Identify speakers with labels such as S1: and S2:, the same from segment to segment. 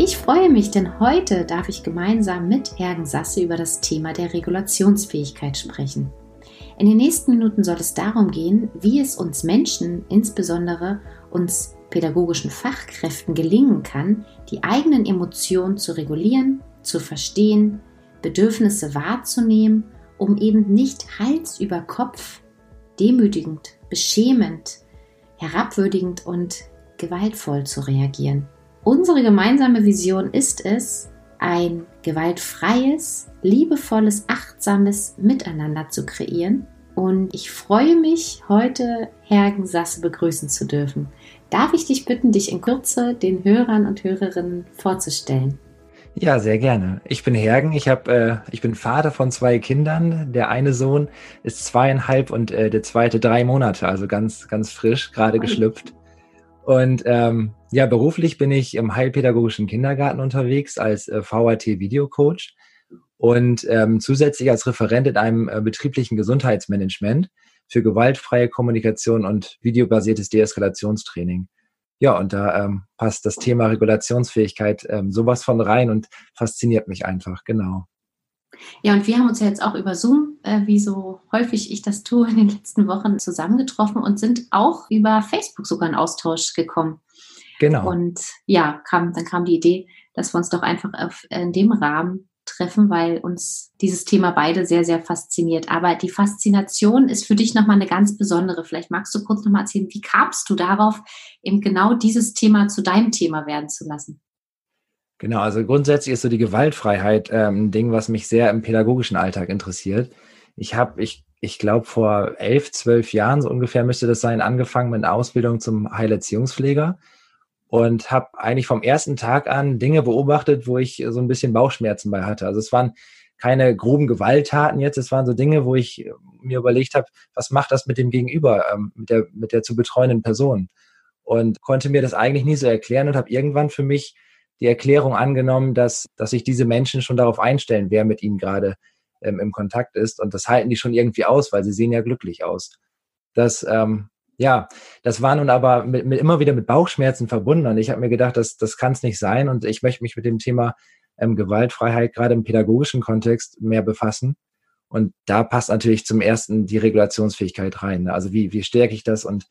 S1: Ich freue mich, denn heute darf ich gemeinsam mit Hergen Sasse über das Thema der Regulationsfähigkeit sprechen. In den nächsten Minuten soll es darum gehen, wie es uns Menschen, insbesondere uns pädagogischen Fachkräften gelingen kann, die eigenen Emotionen zu regulieren, zu verstehen, Bedürfnisse wahrzunehmen, um eben nicht Hals über Kopf, demütigend, beschämend, herabwürdigend und gewaltvoll zu reagieren. Unsere gemeinsame Vision ist es, ein gewaltfreies, liebevolles, achtsames Miteinander zu kreieren. Und ich freue mich, heute Hergen Sasse begrüßen zu dürfen. Darf ich dich bitten, dich in Kürze den Hörern und Hörerinnen vorzustellen?
S2: Ja, sehr gerne. Ich bin Hergen. Ich habe, äh, ich bin Vater von zwei Kindern. Der eine Sohn ist zweieinhalb und äh, der zweite drei Monate, also ganz, ganz frisch, gerade geschlüpft. Und ähm, ja, beruflich bin ich im Heilpädagogischen Kindergarten unterwegs als äh, VAT-Videocoach und ähm, zusätzlich als Referent in einem äh, betrieblichen Gesundheitsmanagement für gewaltfreie Kommunikation und videobasiertes Deeskalationstraining. Ja, und da ähm, passt das Thema Regulationsfähigkeit ähm, sowas von rein und fasziniert mich einfach, genau.
S1: Ja, und wir haben uns ja jetzt auch über Zoom, äh, wie so häufig ich das tue, in den letzten Wochen zusammengetroffen und sind auch über Facebook sogar in Austausch gekommen. Genau. Und ja, kam, dann kam die Idee, dass wir uns doch einfach auf, in dem Rahmen treffen, weil uns dieses Thema beide sehr, sehr fasziniert. Aber die Faszination ist für dich nochmal eine ganz besondere. Vielleicht magst du kurz nochmal erzählen, wie kamst du darauf, eben genau dieses Thema zu deinem Thema werden zu lassen?
S2: Genau, also grundsätzlich ist so die Gewaltfreiheit ähm, ein Ding, was mich sehr im pädagogischen Alltag interessiert. Ich habe, ich, ich glaube, vor elf, zwölf Jahren so ungefähr müsste das sein, angefangen mit einer Ausbildung zum Heilerziehungspfleger und habe eigentlich vom ersten Tag an Dinge beobachtet, wo ich so ein bisschen Bauchschmerzen bei hatte. Also es waren keine groben Gewalttaten jetzt, es waren so Dinge, wo ich mir überlegt habe, was macht das mit dem Gegenüber, ähm, mit, der, mit der zu betreuenden Person? Und konnte mir das eigentlich nie so erklären und habe irgendwann für mich die Erklärung angenommen, dass, dass sich diese Menschen schon darauf einstellen, wer mit ihnen gerade ähm, im Kontakt ist. Und das halten die schon irgendwie aus, weil sie sehen ja glücklich aus. Das, ähm, ja, das war nun aber mit, mit, immer wieder mit Bauchschmerzen verbunden. Und ich habe mir gedacht, das, das kann es nicht sein. Und ich möchte mich mit dem Thema ähm, Gewaltfreiheit gerade im pädagogischen Kontext mehr befassen. Und da passt natürlich zum ersten die Regulationsfähigkeit rein. Ne? Also wie, wie stärke ich das und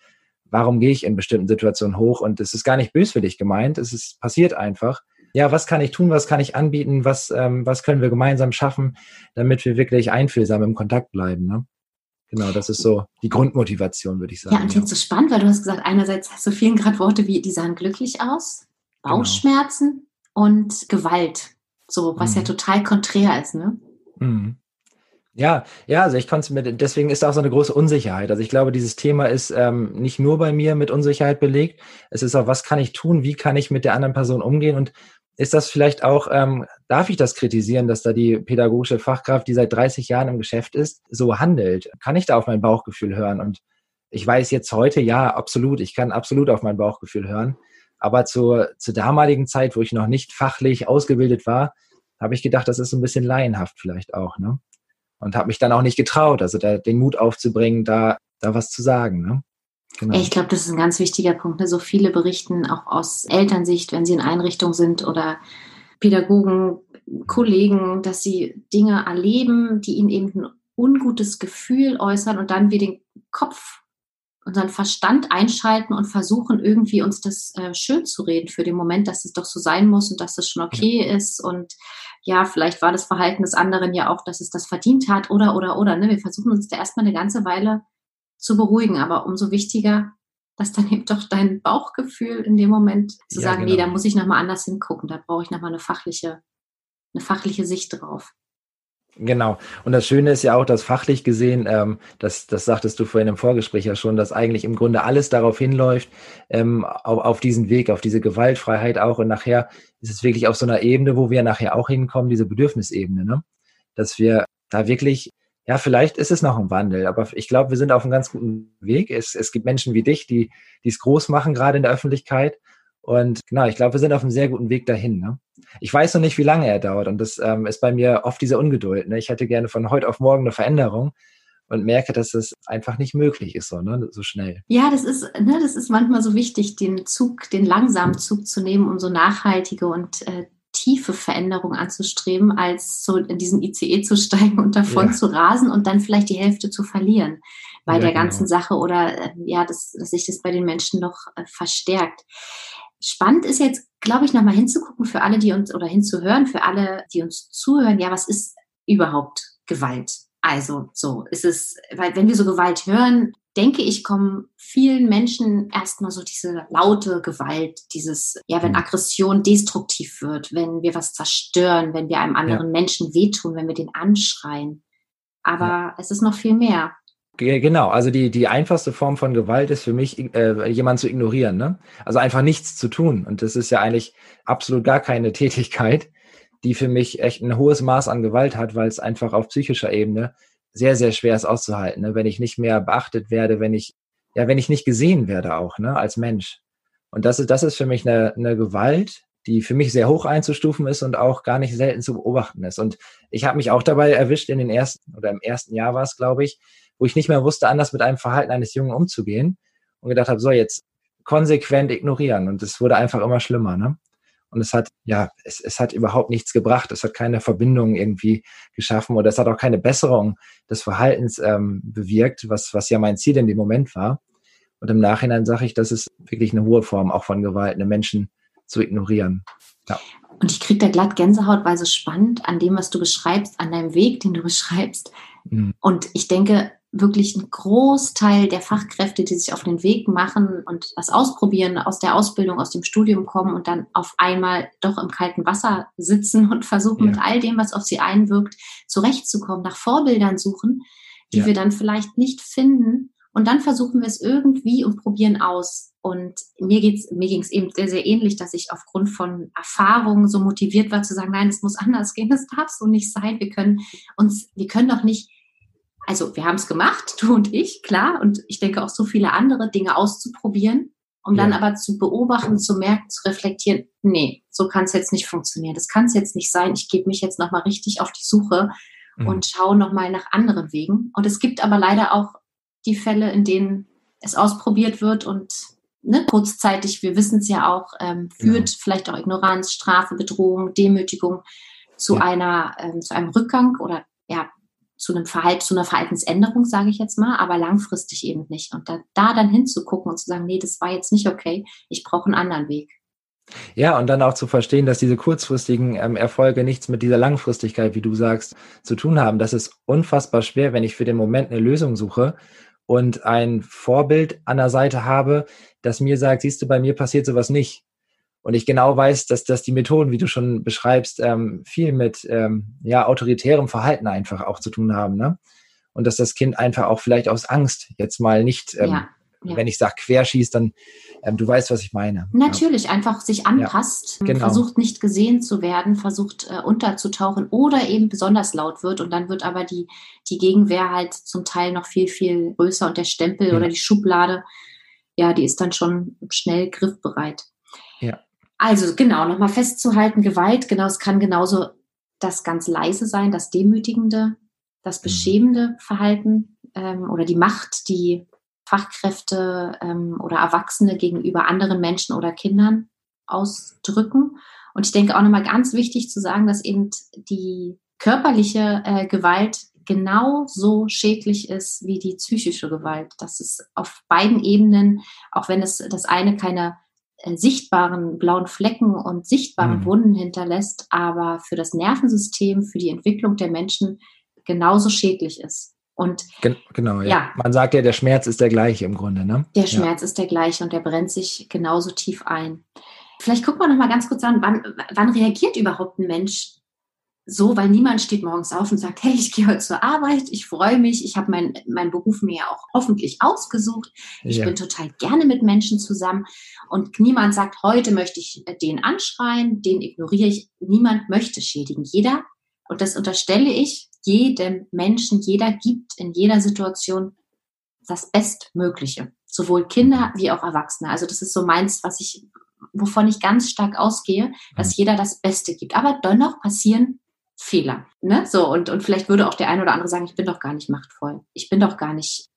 S2: warum gehe ich in bestimmten Situationen hoch? Und es ist gar nicht böswillig gemeint, es ist passiert einfach. Ja, was kann ich tun, was kann ich anbieten, was, ähm, was können wir gemeinsam schaffen, damit wir wirklich einfühlsam im Kontakt bleiben. Ne? Genau, das ist so die Grundmotivation, würde ich sagen.
S1: Ja, und jetzt ja. so spannend, weil du hast gesagt, einerseits hast du vielen gerade Worte wie, die sahen glücklich aus, genau. Bauchschmerzen genau. und Gewalt. So, was mhm. ja total konträr ist, ne? Mhm.
S2: Ja, ja, also ich konnte es mit, deswegen ist auch so eine große Unsicherheit. Also ich glaube, dieses Thema ist ähm, nicht nur bei mir mit Unsicherheit belegt. Es ist auch, was kann ich tun? Wie kann ich mit der anderen Person umgehen? Und ist das vielleicht auch, ähm, darf ich das kritisieren, dass da die pädagogische Fachkraft, die seit 30 Jahren im Geschäft ist, so handelt? Kann ich da auf mein Bauchgefühl hören? Und ich weiß jetzt heute, ja, absolut, ich kann absolut auf mein Bauchgefühl hören. Aber zur, zur damaligen Zeit, wo ich noch nicht fachlich ausgebildet war, habe ich gedacht, das ist ein bisschen laienhaft vielleicht auch. Ne? und habe mich dann auch nicht getraut, also da, den Mut aufzubringen, da, da was zu sagen. Ne?
S1: Genau. Ich glaube, das ist ein ganz wichtiger Punkt. Ne? So viele berichten auch aus Elternsicht, wenn sie in Einrichtungen sind oder Pädagogen, Kollegen, dass sie Dinge erleben, die ihnen eben ein ungutes Gefühl äußern und dann wir den Kopf unseren Verstand einschalten und versuchen irgendwie uns das äh, schön zu reden für den Moment, dass es doch so sein muss und dass es schon okay ja. ist und ja, vielleicht war das Verhalten des anderen ja auch, dass es das verdient hat oder oder oder. Ne? Wir versuchen uns da erstmal eine ganze Weile zu beruhigen, aber umso wichtiger, dass dann eben doch dein Bauchgefühl in dem Moment zu ja, sagen, genau. nee, da muss ich nochmal anders hingucken, da brauche ich nochmal eine fachliche, eine fachliche Sicht drauf.
S2: Genau. Und das Schöne ist ja auch, dass fachlich gesehen, ähm, das, das sagtest du vorhin im Vorgespräch ja schon, dass eigentlich im Grunde alles darauf hinläuft, ähm, auf, auf diesen Weg, auf diese Gewaltfreiheit auch. Und nachher ist es wirklich auf so einer Ebene, wo wir nachher auch hinkommen, diese Bedürfnisebene, ne? Dass wir da wirklich, ja, vielleicht ist es noch ein Wandel, aber ich glaube, wir sind auf einem ganz guten Weg. Es, es gibt Menschen wie dich, die die es groß machen, gerade in der Öffentlichkeit. Und genau, ich glaube, wir sind auf einem sehr guten Weg dahin. Ne? Ich weiß noch nicht, wie lange er dauert. Und das ähm, ist bei mir oft diese Ungeduld. Ne? Ich hätte gerne von heute auf morgen eine Veränderung und merke, dass es einfach nicht möglich ist, so, ne? so schnell.
S1: Ja, das ist, ne, das ist manchmal so wichtig, den Zug, den langsamen Zug zu nehmen, um so nachhaltige und äh, tiefe Veränderung anzustreben, als so in diesen ICE zu steigen und davon ja. zu rasen und dann vielleicht die Hälfte zu verlieren bei ja, der ganzen genau. Sache oder äh, ja, dass, dass sich das bei den Menschen noch äh, verstärkt. Spannend ist jetzt, glaube ich, nochmal hinzugucken für alle, die uns oder hinzuhören, für alle, die uns zuhören, ja, was ist überhaupt Gewalt? Also so ist es, weil wenn wir so Gewalt hören, denke ich, kommen vielen Menschen erstmal so diese laute Gewalt, dieses, ja, wenn mhm. Aggression destruktiv wird, wenn wir was zerstören, wenn wir einem anderen ja. Menschen wehtun, wenn wir den anschreien. Aber ja. es ist noch viel mehr.
S2: Genau, also die, die einfachste Form von Gewalt ist für mich, äh, jemanden zu ignorieren. Ne? Also einfach nichts zu tun. Und das ist ja eigentlich absolut gar keine Tätigkeit, die für mich echt ein hohes Maß an Gewalt hat, weil es einfach auf psychischer Ebene sehr, sehr schwer ist auszuhalten, ne? wenn ich nicht mehr beachtet werde, wenn ich, ja, wenn ich nicht gesehen werde auch, ne, als Mensch. Und das ist, das ist für mich eine, eine Gewalt, die für mich sehr hoch einzustufen ist und auch gar nicht selten zu beobachten ist. Und ich habe mich auch dabei erwischt in den ersten oder im ersten Jahr war es, glaube ich, wo ich nicht mehr wusste, anders mit einem Verhalten eines Jungen umzugehen und gedacht habe, so jetzt konsequent ignorieren. Und es wurde einfach immer schlimmer. Ne? Und es hat, ja, es, es hat überhaupt nichts gebracht. Es hat keine Verbindung irgendwie geschaffen oder es hat auch keine Besserung des Verhaltens ähm, bewirkt, was, was ja mein Ziel in dem Moment war. Und im Nachhinein sage ich, das ist wirklich eine hohe Form auch von Gewalt, eine Menschen zu ignorieren. Ja.
S1: Und ich kriege da glatt Gänsehaut, weil so spannend an dem, was du beschreibst, an deinem Weg, den du beschreibst. Mhm. Und ich denke, wirklich ein Großteil der Fachkräfte, die sich auf den Weg machen und was ausprobieren, aus der Ausbildung, aus dem Studium kommen und dann auf einmal doch im kalten Wasser sitzen und versuchen ja. mit all dem, was auf sie einwirkt, zurechtzukommen, nach Vorbildern suchen, die ja. wir dann vielleicht nicht finden. Und dann versuchen wir es irgendwie und probieren aus. Und mir geht's, mir ging es eben sehr, sehr ähnlich, dass ich aufgrund von Erfahrungen so motiviert war zu sagen, nein, es muss anders gehen, es darf so nicht sein. Wir können uns, wir können doch nicht also wir haben es gemacht, du und ich, klar, und ich denke auch so viele andere Dinge auszuprobieren, um ja. dann aber zu beobachten, zu merken, zu reflektieren, nee, so kann es jetzt nicht funktionieren, das kann es jetzt nicht sein, ich gebe mich jetzt nochmal richtig auf die Suche mhm. und schaue nochmal nach anderen Wegen. Und es gibt aber leider auch die Fälle, in denen es ausprobiert wird und ne, kurzzeitig, wir wissen es ja auch, ähm, führt ja. vielleicht auch Ignoranz, Strafe, Bedrohung, Demütigung zu ja. einer, ähm, zu einem Rückgang oder ja, zu einem Verhalten, zu einer Verhaltensänderung, sage ich jetzt mal, aber langfristig eben nicht. Und da, da dann hinzugucken und zu sagen, nee, das war jetzt nicht okay, ich brauche einen anderen Weg.
S2: Ja, und dann auch zu verstehen, dass diese kurzfristigen ähm, Erfolge nichts mit dieser Langfristigkeit, wie du sagst, zu tun haben. Das ist unfassbar schwer, wenn ich für den Moment eine Lösung suche und ein Vorbild an der Seite habe, das mir sagt, siehst du, bei mir passiert sowas nicht und ich genau weiß, dass, dass die Methoden, wie du schon beschreibst, ähm, viel mit ähm, ja, autoritärem Verhalten einfach auch zu tun haben. Ne? Und dass das Kind einfach auch vielleicht aus Angst jetzt mal nicht, ähm, ja, ja. wenn ich sage querschießt, dann ähm, du weißt, was ich meine.
S1: Natürlich, ja. einfach sich anpasst, genau. versucht nicht gesehen zu werden, versucht äh, unterzutauchen oder eben besonders laut wird und dann wird aber die, die Gegenwehr halt zum Teil noch viel, viel größer und der Stempel oder die Schublade, ja, die ist dann schon schnell griffbereit. Ja. Also genau, nochmal festzuhalten, Gewalt, genau, es kann genauso das ganz leise sein, das Demütigende, das mhm. beschämende Verhalten ähm, oder die Macht, die Fachkräfte ähm, oder Erwachsene gegenüber anderen Menschen oder Kindern ausdrücken. Und ich denke auch nochmal ganz wichtig zu sagen, dass eben die körperliche äh, Gewalt genauso schädlich ist wie die psychische Gewalt. Das ist auf beiden Ebenen, auch wenn es das eine keine sichtbaren blauen Flecken und sichtbaren mhm. Wunden hinterlässt, aber für das Nervensystem, für die Entwicklung der Menschen genauso schädlich ist. Und
S2: Gen genau, ja. ja. Man sagt ja, der Schmerz ist der gleiche im Grunde, ne?
S1: Der Schmerz ja. ist der gleiche und der brennt sich genauso tief ein. Vielleicht gucken wir noch mal ganz kurz an, wann, wann reagiert überhaupt ein Mensch so, weil niemand steht morgens auf und sagt, hey, ich gehe heute zur Arbeit, ich freue mich, ich habe meinen mein Beruf mir ja auch hoffentlich ausgesucht, ich ja. bin total gerne mit Menschen zusammen und niemand sagt, heute möchte ich den anschreien, den ignoriere ich, niemand möchte schädigen. Jeder, und das unterstelle ich, jedem Menschen, jeder gibt in jeder Situation das Bestmögliche, sowohl Kinder wie auch Erwachsene. Also das ist so meins, was ich, wovon ich ganz stark ausgehe, dass mhm. jeder das Beste gibt. Aber dennoch passieren Fehler. Ne? So, und, und vielleicht würde auch der eine oder andere sagen, ich bin doch gar nicht machtvoll. Ich bin doch gar nicht,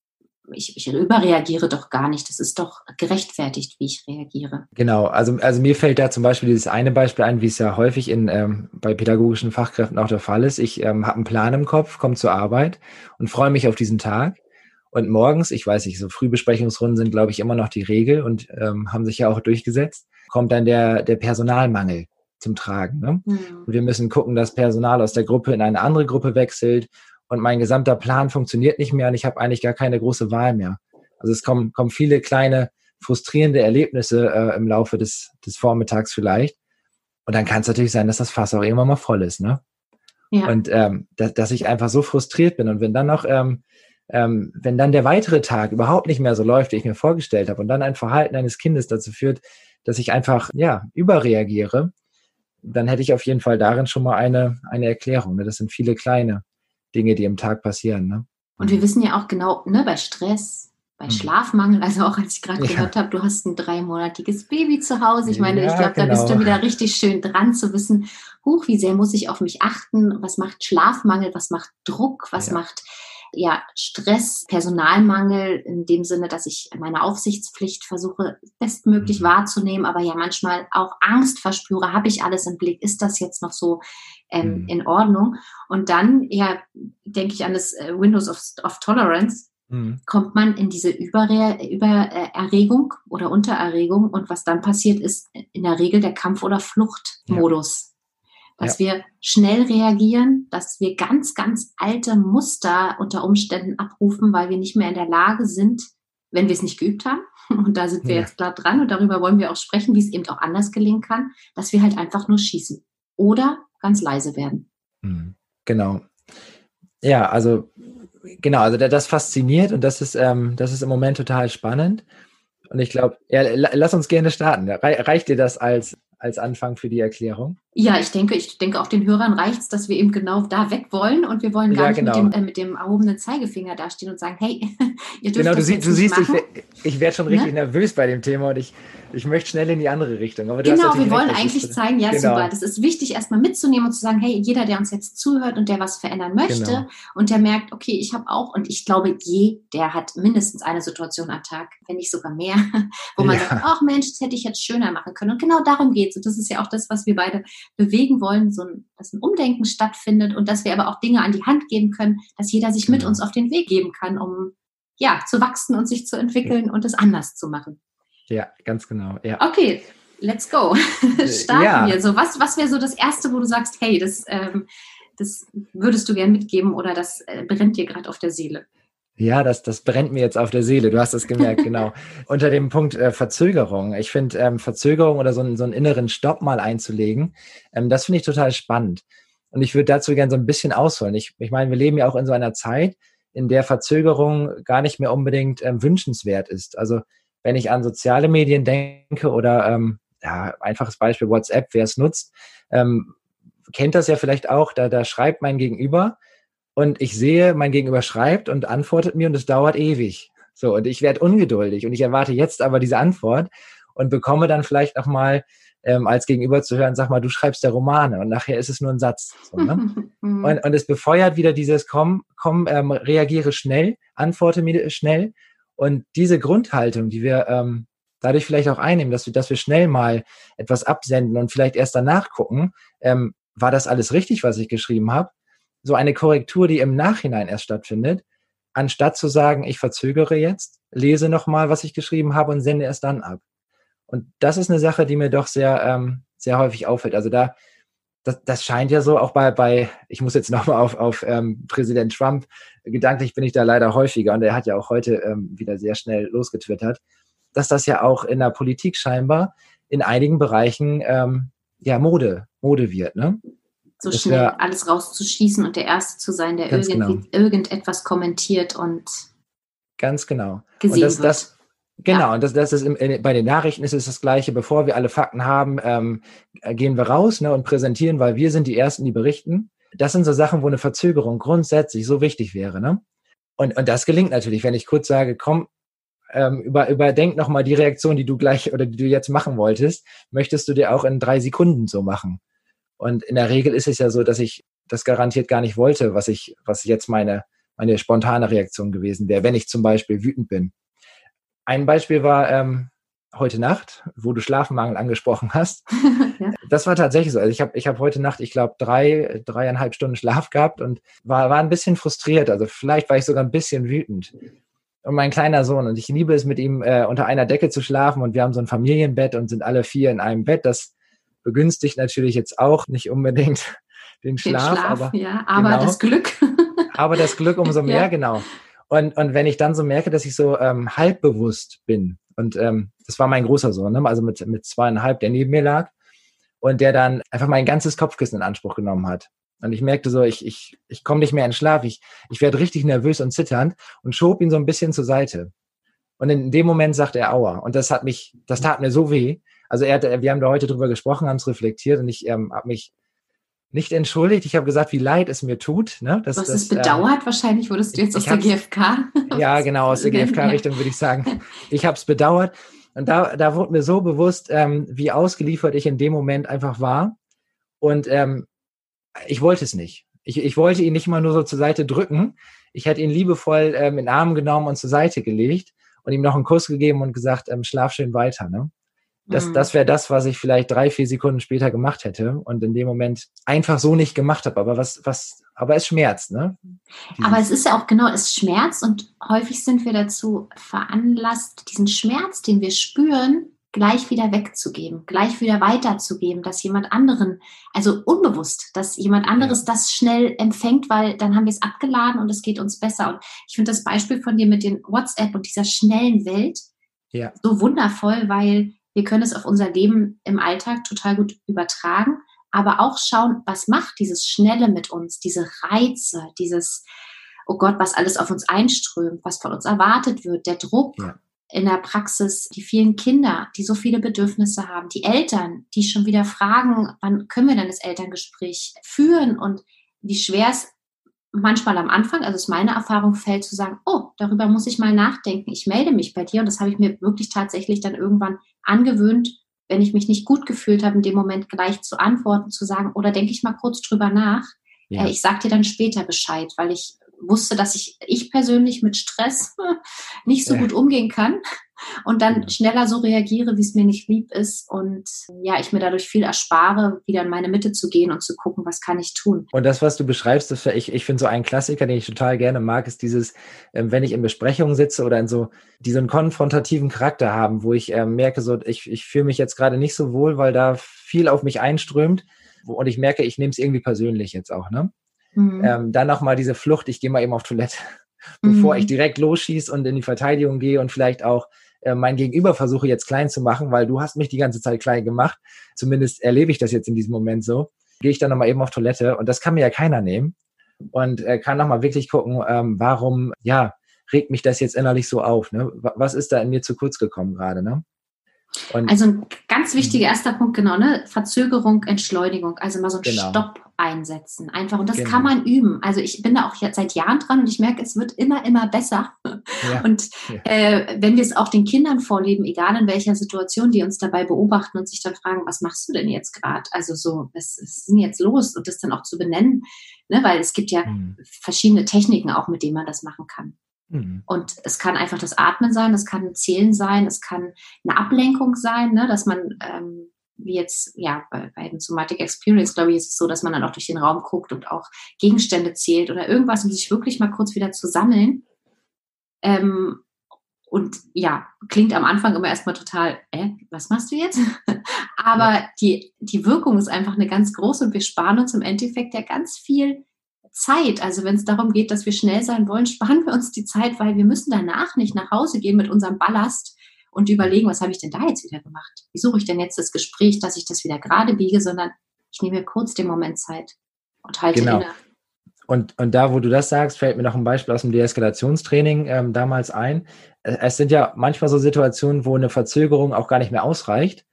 S1: ich, ich überreagiere doch gar nicht. Das ist doch gerechtfertigt, wie ich reagiere.
S2: Genau, also, also mir fällt da zum Beispiel dieses eine Beispiel ein, wie es ja häufig in, ähm, bei pädagogischen Fachkräften auch der Fall ist. Ich ähm, habe einen Plan im Kopf, komme zur Arbeit und freue mich auf diesen Tag. Und morgens, ich weiß nicht, so Frühbesprechungsrunden sind, glaube ich, immer noch die Regel und ähm, haben sich ja auch durchgesetzt, kommt dann der, der Personalmangel zum Tragen. Ne? Mhm. Und wir müssen gucken, dass Personal aus der Gruppe in eine andere Gruppe wechselt und mein gesamter Plan funktioniert nicht mehr und ich habe eigentlich gar keine große Wahl mehr. Also es kommen, kommen viele kleine frustrierende Erlebnisse äh, im Laufe des, des Vormittags vielleicht. Und dann kann es natürlich sein, dass das Fass auch irgendwann mal voll ist. Ne? Ja. Und ähm, dass, dass ich einfach so frustriert bin. Und wenn dann noch, ähm, ähm, wenn dann der weitere Tag überhaupt nicht mehr so läuft, wie ich mir vorgestellt habe, und dann ein Verhalten eines Kindes dazu führt, dass ich einfach ja überreagiere, dann hätte ich auf jeden Fall darin schon mal eine, eine Erklärung. Ne? Das sind viele kleine Dinge, die im Tag passieren. Ne?
S1: Und wir wissen ja auch genau, ne, bei Stress, bei mhm. Schlafmangel, also auch als ich gerade ja. gehört habe, du hast ein dreimonatiges Baby zu Hause. Ich meine, ja, ich glaube, genau. da bist du genau. wieder richtig schön dran zu wissen, huch, wie sehr muss ich auf mich achten? Was macht Schlafmangel? Was macht Druck? Was ja. macht ja, Stress, Personalmangel in dem Sinne, dass ich meine Aufsichtspflicht versuche bestmöglich mhm. wahrzunehmen, aber ja manchmal auch Angst verspüre, habe ich alles im Blick, ist das jetzt noch so ähm, mhm. in Ordnung? Und dann, ja, denke ich an das äh, Windows of, of Tolerance, mhm. kommt man in diese Überre Übererregung oder Untererregung und was dann passiert ist in der Regel der Kampf- oder Fluchtmodus. Ja dass ja. wir schnell reagieren, dass wir ganz, ganz alte Muster unter Umständen abrufen, weil wir nicht mehr in der Lage sind, wenn wir es nicht geübt haben. Und da sind wir ja. jetzt klar dran und darüber wollen wir auch sprechen, wie es eben auch anders gelingen kann, dass wir halt einfach nur schießen oder ganz leise werden.
S2: Mhm. Genau. Ja, also genau, also das fasziniert und das ist, ähm, das ist im Moment total spannend. Und ich glaube, ja, lass uns gerne starten. Reicht dir das als als Anfang für die Erklärung?
S1: Ja, ich denke, ich denke, auch den Hörern reicht es, dass wir eben genau da weg wollen und wir wollen gar ja, nicht genau. mit, dem, äh, mit dem erhobenen Zeigefinger dastehen und sagen, hey,
S2: ihr dürft Genau, du, sie, du siehst, machen. ich, ich werde schon richtig ne? nervös bei dem Thema und ich, ich möchte schnell in die andere Richtung.
S1: genau, wir wollen eigentlich ist, zeigen, ja, genau. super, das ist wichtig, erstmal mitzunehmen und zu sagen, hey, jeder, der uns jetzt zuhört und der was verändern möchte genau. und der merkt, okay, ich habe auch, und ich glaube, je, der hat mindestens eine Situation am Tag, wenn nicht sogar mehr, wo man ja. sagt, ach Mensch, das hätte ich jetzt schöner machen können. Und genau darum geht es. Und das ist ja auch das, was wir beide bewegen wollen, so ein, dass ein Umdenken stattfindet und dass wir aber auch Dinge an die Hand geben können, dass jeder sich genau. mit uns auf den Weg geben kann, um ja, zu wachsen und sich zu entwickeln ja. und es anders zu machen.
S2: Ja, ganz genau. Ja.
S1: Okay, let's go. Starten ja. wir. So, was, was wäre so das Erste, wo du sagst, hey, das, ähm, das würdest du gern mitgeben oder das äh, brennt dir gerade auf der Seele?
S2: Ja, das, das brennt mir jetzt auf der Seele. Du hast es gemerkt, genau. Unter dem Punkt äh, Verzögerung. Ich finde ähm, Verzögerung oder so, einen, so einen inneren Stopp mal einzulegen, ähm, das finde ich total spannend. Und ich würde dazu gerne so ein bisschen ausholen. Ich, ich meine, wir leben ja auch in so einer Zeit, in der Verzögerung gar nicht mehr unbedingt ähm, wünschenswert ist. Also wenn ich an soziale Medien denke oder ähm, ja, einfaches Beispiel WhatsApp, wer es nutzt, ähm, kennt das ja vielleicht auch, da, da schreibt mein Gegenüber und ich sehe, mein Gegenüber schreibt und antwortet mir und es dauert ewig. So, und ich werde ungeduldig und ich erwarte jetzt aber diese Antwort und bekomme dann vielleicht nochmal ähm, als Gegenüber zu hören, sag mal, du schreibst ja Romane und nachher ist es nur ein Satz. So, ne? und, und es befeuert wieder dieses komm, komm, ähm, reagiere schnell, antworte mir schnell und diese Grundhaltung, die wir ähm, dadurch vielleicht auch einnehmen, dass wir, dass wir schnell mal etwas absenden und vielleicht erst danach gucken, ähm, war das alles richtig, was ich geschrieben habe? So eine Korrektur, die im Nachhinein erst stattfindet, anstatt zu sagen, ich verzögere jetzt, lese nochmal, was ich geschrieben habe und sende es dann ab. Und das ist eine Sache, die mir doch sehr, ähm, sehr häufig auffällt. Also da, das, das scheint ja so auch bei, bei ich muss jetzt nochmal auf, auf ähm, Präsident Trump, gedanklich bin ich da leider häufiger und er hat ja auch heute ähm, wieder sehr schnell losgetwittert, dass das ja auch in der Politik scheinbar in einigen Bereichen ähm, ja Mode, Mode wird. Ne?
S1: So schnell wär, alles rauszuschießen und der Erste zu sein, der irgendwie genau. irgendetwas kommentiert und
S2: ganz genau. Gesehen und das, wird. das Genau, ja. und das, das ist im, bei den Nachrichten ist es das Gleiche. Bevor wir alle Fakten haben, ähm, gehen wir raus ne, und präsentieren, weil wir sind die Ersten, die berichten. Das sind so Sachen, wo eine Verzögerung grundsätzlich so wichtig wäre. Ne? Und, und das gelingt natürlich, wenn ich kurz sage, komm, ähm, über, überdenk nochmal die Reaktion, die du gleich oder die du jetzt machen wolltest, möchtest du dir auch in drei Sekunden so machen. Und in der Regel ist es ja so, dass ich das garantiert gar nicht wollte, was ich, was jetzt meine, meine spontane Reaktion gewesen wäre, wenn ich zum Beispiel wütend bin. Ein Beispiel war ähm, heute Nacht, wo du Schlafmangel angesprochen hast. ja. Das war tatsächlich so. Also ich habe ich hab heute Nacht, ich glaube, drei, dreieinhalb Stunden Schlaf gehabt und war, war ein bisschen frustriert. Also vielleicht war ich sogar ein bisschen wütend. Und mein kleiner Sohn, und ich liebe es, mit ihm äh, unter einer Decke zu schlafen. Und wir haben so ein Familienbett und sind alle vier in einem Bett. Das begünstigt natürlich jetzt auch nicht unbedingt den Schlaf. Den Schlaf
S1: aber, ja, aber genau. das Glück.
S2: aber das Glück umso mehr, ja. genau. Und, und wenn ich dann so merke, dass ich so ähm, halbbewusst bin, und ähm, das war mein großer Sohn, ne? also mit, mit zweieinhalb, der neben mir lag, und der dann einfach mein ganzes Kopfkissen in Anspruch genommen hat. Und ich merkte so, ich, ich, ich komme nicht mehr in Schlaf, ich, ich werde richtig nervös und zitternd und schob ihn so ein bisschen zur Seite. Und in dem Moment sagte er Aua. Und das hat mich, das tat mir so weh. Also er hat, wir haben da heute drüber gesprochen, haben es reflektiert und ich ähm, habe mich nicht entschuldigt. Ich habe gesagt, wie leid es mir tut. Ne?
S1: Dass, du hast das, es bedauert, ähm, wahrscheinlich wurdest du jetzt aus der GfK.
S2: Ja, genau, aus der GfK-Richtung würde ich sagen. Ich habe es bedauert. Und da, da wurde mir so bewusst, ähm, wie ausgeliefert ich in dem Moment einfach war. Und ähm, ich wollte es nicht. Ich, ich wollte ihn nicht mal nur so zur Seite drücken. Ich hätte ihn liebevoll ähm, in den Arm genommen und zur Seite gelegt und ihm noch einen Kuss gegeben und gesagt, ähm, schlaf schön weiter. Ne? Das, mhm. das wäre das, was ich vielleicht drei, vier Sekunden später gemacht hätte und in dem Moment einfach so nicht gemacht habe. Aber was, was, aber es schmerzt, ne?
S1: aber es ist ja auch genau, es schmerzt und häufig sind wir dazu veranlasst, diesen Schmerz, den wir spüren, gleich wieder wegzugeben, gleich wieder weiterzugeben, dass jemand anderen, also unbewusst, dass jemand anderes ja. das schnell empfängt, weil dann haben wir es abgeladen und es geht uns besser. Und ich finde das Beispiel von dir mit den WhatsApp und dieser schnellen Welt ja. so wundervoll, weil wir können es auf unser Leben im Alltag total gut übertragen, aber auch schauen, was macht dieses Schnelle mit uns, diese Reize, dieses, oh Gott, was alles auf uns einströmt, was von uns erwartet wird, der Druck. Ja. In der Praxis die vielen Kinder, die so viele Bedürfnisse haben, die Eltern, die schon wieder fragen, wann können wir denn das Elterngespräch führen und wie schwer es manchmal am Anfang, also es ist meine Erfahrung, fällt zu sagen, oh, darüber muss ich mal nachdenken, ich melde mich bei dir und das habe ich mir wirklich tatsächlich dann irgendwann angewöhnt, wenn ich mich nicht gut gefühlt habe, in dem Moment gleich zu antworten, zu sagen, oder denke ich mal kurz drüber nach. Ja. Äh, ich sage dir dann später Bescheid, weil ich wusste, dass ich, ich persönlich mit Stress nicht so ja. gut umgehen kann und dann schneller so reagiere, wie es mir nicht lieb ist und ja, ich mir dadurch viel erspare, wieder in meine Mitte zu gehen und zu gucken, was kann ich tun.
S2: Und das, was du beschreibst, das, ich, ich finde so ein Klassiker, den ich total gerne mag, ist dieses, ähm, wenn ich in Besprechungen sitze oder in so, die so einen konfrontativen Charakter haben, wo ich äh, merke, so, ich, ich fühle mich jetzt gerade nicht so wohl, weil da viel auf mich einströmt und ich merke, ich nehme es irgendwie persönlich jetzt auch, ne? Mhm. Ähm, dann nochmal diese Flucht, ich gehe mal eben auf Toilette, bevor mhm. ich direkt losschieße und in die Verteidigung gehe und vielleicht auch äh, mein Gegenüber versuche jetzt klein zu machen, weil du hast mich die ganze Zeit klein gemacht. Zumindest erlebe ich das jetzt in diesem Moment so. Gehe ich dann nochmal eben auf Toilette und das kann mir ja keiner nehmen und äh, kann nochmal wirklich gucken, ähm, warum, ja, regt mich das jetzt innerlich so auf? Ne? Was ist da in mir zu kurz gekommen gerade? Ne?
S1: Und also ein ganz wichtiger mhm. erster Punkt, genau, ne? Verzögerung, Entschleunigung, also mal so ein genau. Stopp einsetzen. Einfach. Und das genau. kann man üben. Also ich bin da auch jetzt seit Jahren dran und ich merke, es wird immer, immer besser. Ja. Und ja. Äh, wenn wir es auch den Kindern vorleben, egal in welcher Situation, die uns dabei beobachten und sich dann fragen, was machst du denn jetzt gerade? Also so, was, ist denn jetzt los? Und das dann auch zu benennen, ne? weil es gibt ja mhm. verschiedene Techniken auch, mit denen man das machen kann. Mhm. Und es kann einfach das Atmen sein, es kann Zählen sein, es kann eine Ablenkung sein, ne, dass man, ähm, wie jetzt, ja, bei, bei dem Somatic Experience, glaube ich, ist es so, dass man dann auch durch den Raum guckt und auch Gegenstände zählt oder irgendwas, um sich wirklich mal kurz wieder zu sammeln. Ähm, und ja, klingt am Anfang immer erstmal total, äh, was machst du jetzt? Aber die, die Wirkung ist einfach eine ganz große und wir sparen uns im Endeffekt ja ganz viel Zeit. Also wenn es darum geht, dass wir schnell sein wollen, sparen wir uns die Zeit, weil wir müssen danach nicht nach Hause gehen mit unserem Ballast und überlegen, was habe ich denn da jetzt wieder gemacht? Wie suche ich denn jetzt das Gespräch, dass ich das wieder gerade biege, sondern ich nehme mir kurz den Moment Zeit. und halte genau. inne.
S2: Und, und da, wo du das sagst, fällt mir noch ein Beispiel aus dem Deeskalationstraining ähm, damals ein. Es sind ja manchmal so Situationen, wo eine Verzögerung auch gar nicht mehr ausreicht,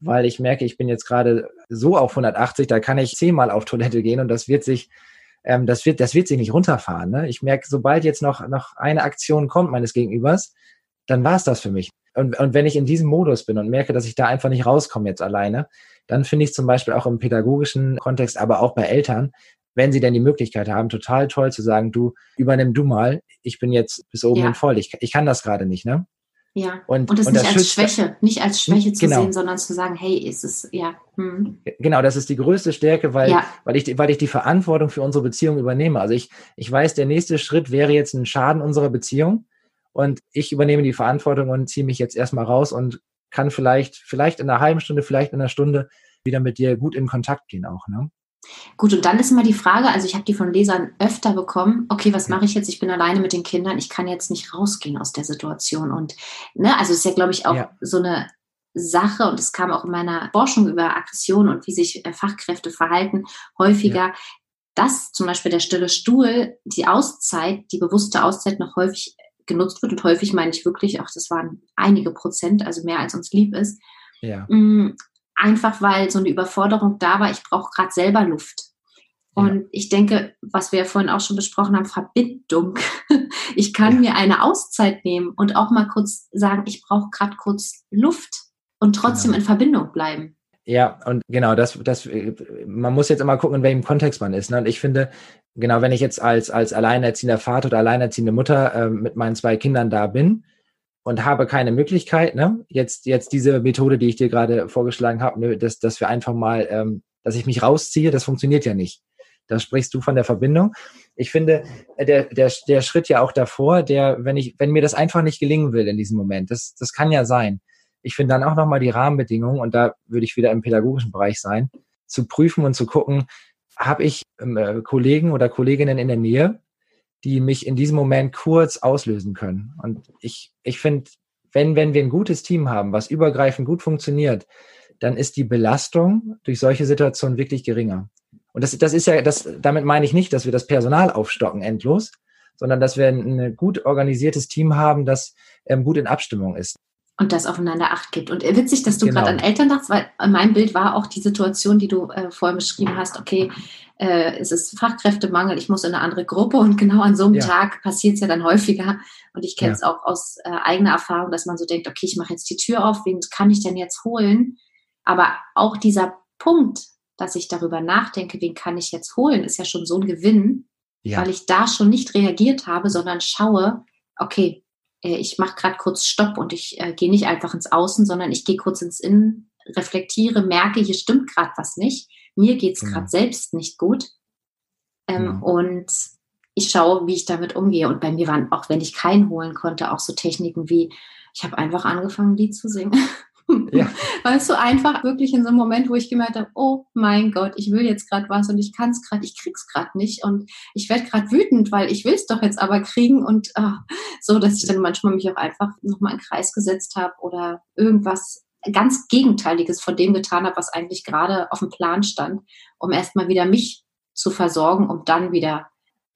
S2: weil ich merke, ich bin jetzt gerade so auf 180, da kann ich zehnmal auf Toilette gehen und das wird sich, ähm, das wird, das wird sich nicht runterfahren. Ne? Ich merke, sobald jetzt noch, noch eine Aktion kommt meines Gegenübers, dann war es das für mich. Und, und wenn ich in diesem Modus bin und merke, dass ich da einfach nicht rauskomme jetzt alleine, dann finde ich zum Beispiel auch im pädagogischen Kontext, aber auch bei Eltern, wenn sie denn die Möglichkeit haben, total toll zu sagen, du übernimm du mal, ich bin jetzt bis oben ja. hin voll, ich, ich kann das gerade nicht, ne?
S1: Ja, und, und das und nicht das als Schwäche, nicht als Schwäche zu genau. sehen, sondern zu sagen, hey, ist es, ja. Hm.
S2: Genau, das ist die größte Stärke, weil, ja. weil, ich, weil ich die Verantwortung für unsere Beziehung übernehme. Also ich, ich weiß, der nächste Schritt wäre jetzt ein Schaden unserer Beziehung und ich übernehme die Verantwortung und ziehe mich jetzt erstmal raus und kann vielleicht, vielleicht in einer halben Stunde, vielleicht in einer Stunde wieder mit dir gut in Kontakt gehen auch, ne?
S1: Gut, und dann ist immer die Frage, also ich habe die von Lesern öfter bekommen, okay, was mache ich jetzt? Ich bin alleine mit den Kindern, ich kann jetzt nicht rausgehen aus der Situation. Und ne, also ist ja, glaube ich, auch ja. so eine Sache, und es kam auch in meiner Forschung über Aggression und wie sich äh, Fachkräfte verhalten, häufiger, ja. dass zum Beispiel der stille Stuhl, die Auszeit, die bewusste Auszeit noch häufig genutzt wird. Und häufig meine ich wirklich, auch das waren einige Prozent, also mehr als uns lieb ist. Ja. Mm, einfach weil so eine Überforderung da war, ich brauche gerade selber Luft. Und ja. ich denke, was wir ja vorhin auch schon besprochen haben, Verbindung. Ich kann ja. mir eine Auszeit nehmen und auch mal kurz sagen, ich brauche gerade kurz Luft und trotzdem genau. in Verbindung bleiben.
S2: Ja, und genau, das, das, man muss jetzt immer gucken, in welchem Kontext man ist. Ne? Und ich finde, genau, wenn ich jetzt als, als alleinerziehender Vater oder alleinerziehende Mutter äh, mit meinen zwei Kindern da bin, und habe keine Möglichkeit, ne, jetzt, jetzt diese Methode, die ich dir gerade vorgeschlagen habe, ne, dass, dass wir einfach mal, ähm, dass ich mich rausziehe, das funktioniert ja nicht. Da sprichst du von der Verbindung. Ich finde, äh, der, der, der Schritt ja auch davor, der, wenn ich, wenn mir das einfach nicht gelingen will in diesem Moment, das, das kann ja sein. Ich finde dann auch nochmal die Rahmenbedingungen, und da würde ich wieder im pädagogischen Bereich sein, zu prüfen und zu gucken, habe ich ähm, äh, Kollegen oder Kolleginnen in der Nähe, die mich in diesem Moment kurz auslösen können. Und ich, ich finde, wenn, wenn wir ein gutes Team haben, was übergreifend gut funktioniert, dann ist die Belastung durch solche Situationen wirklich geringer. Und das, das ist ja, das, damit meine ich nicht, dass wir das Personal aufstocken endlos, sondern dass wir ein, gut organisiertes Team haben, das ähm, gut in Abstimmung ist.
S1: Und das aufeinander Acht gibt. Und witzig, dass du genau. gerade an Eltern dachtest, weil mein Bild war auch die Situation, die du äh, vorhin beschrieben hast. Okay, äh, es ist Fachkräftemangel, ich muss in eine andere Gruppe und genau an so einem ja. Tag passiert es ja dann häufiger. Und ich kenne es ja. auch aus äh, eigener Erfahrung, dass man so denkt, okay, ich mache jetzt die Tür auf, wen kann ich denn jetzt holen? Aber auch dieser Punkt, dass ich darüber nachdenke, wen kann ich jetzt holen, ist ja schon so ein Gewinn, ja. weil ich da schon nicht reagiert habe, sondern schaue, okay, äh, ich mache gerade kurz Stopp und ich äh, gehe nicht einfach ins Außen, sondern ich gehe kurz ins Innen, reflektiere, merke, hier stimmt gerade was nicht mir geht es gerade selbst nicht gut. Ähm, ja. Und ich schaue, wie ich damit umgehe. Und bei mir waren, auch wenn ich keinen holen konnte, auch so Techniken wie, ich habe einfach angefangen, Lied zu singen. Ja. Weißt du, einfach wirklich in so einem Moment, wo ich gemerkt habe, oh mein Gott, ich will jetzt gerade was und ich kann es gerade, ich krieg's gerade nicht und ich werde gerade wütend, weil ich will es doch jetzt aber kriegen und uh, so, dass ich dann manchmal mich auch einfach nochmal in Kreis gesetzt habe oder irgendwas ganz Gegenteiliges von dem getan habe, was eigentlich gerade auf dem Plan stand, um erstmal wieder mich zu versorgen, um dann wieder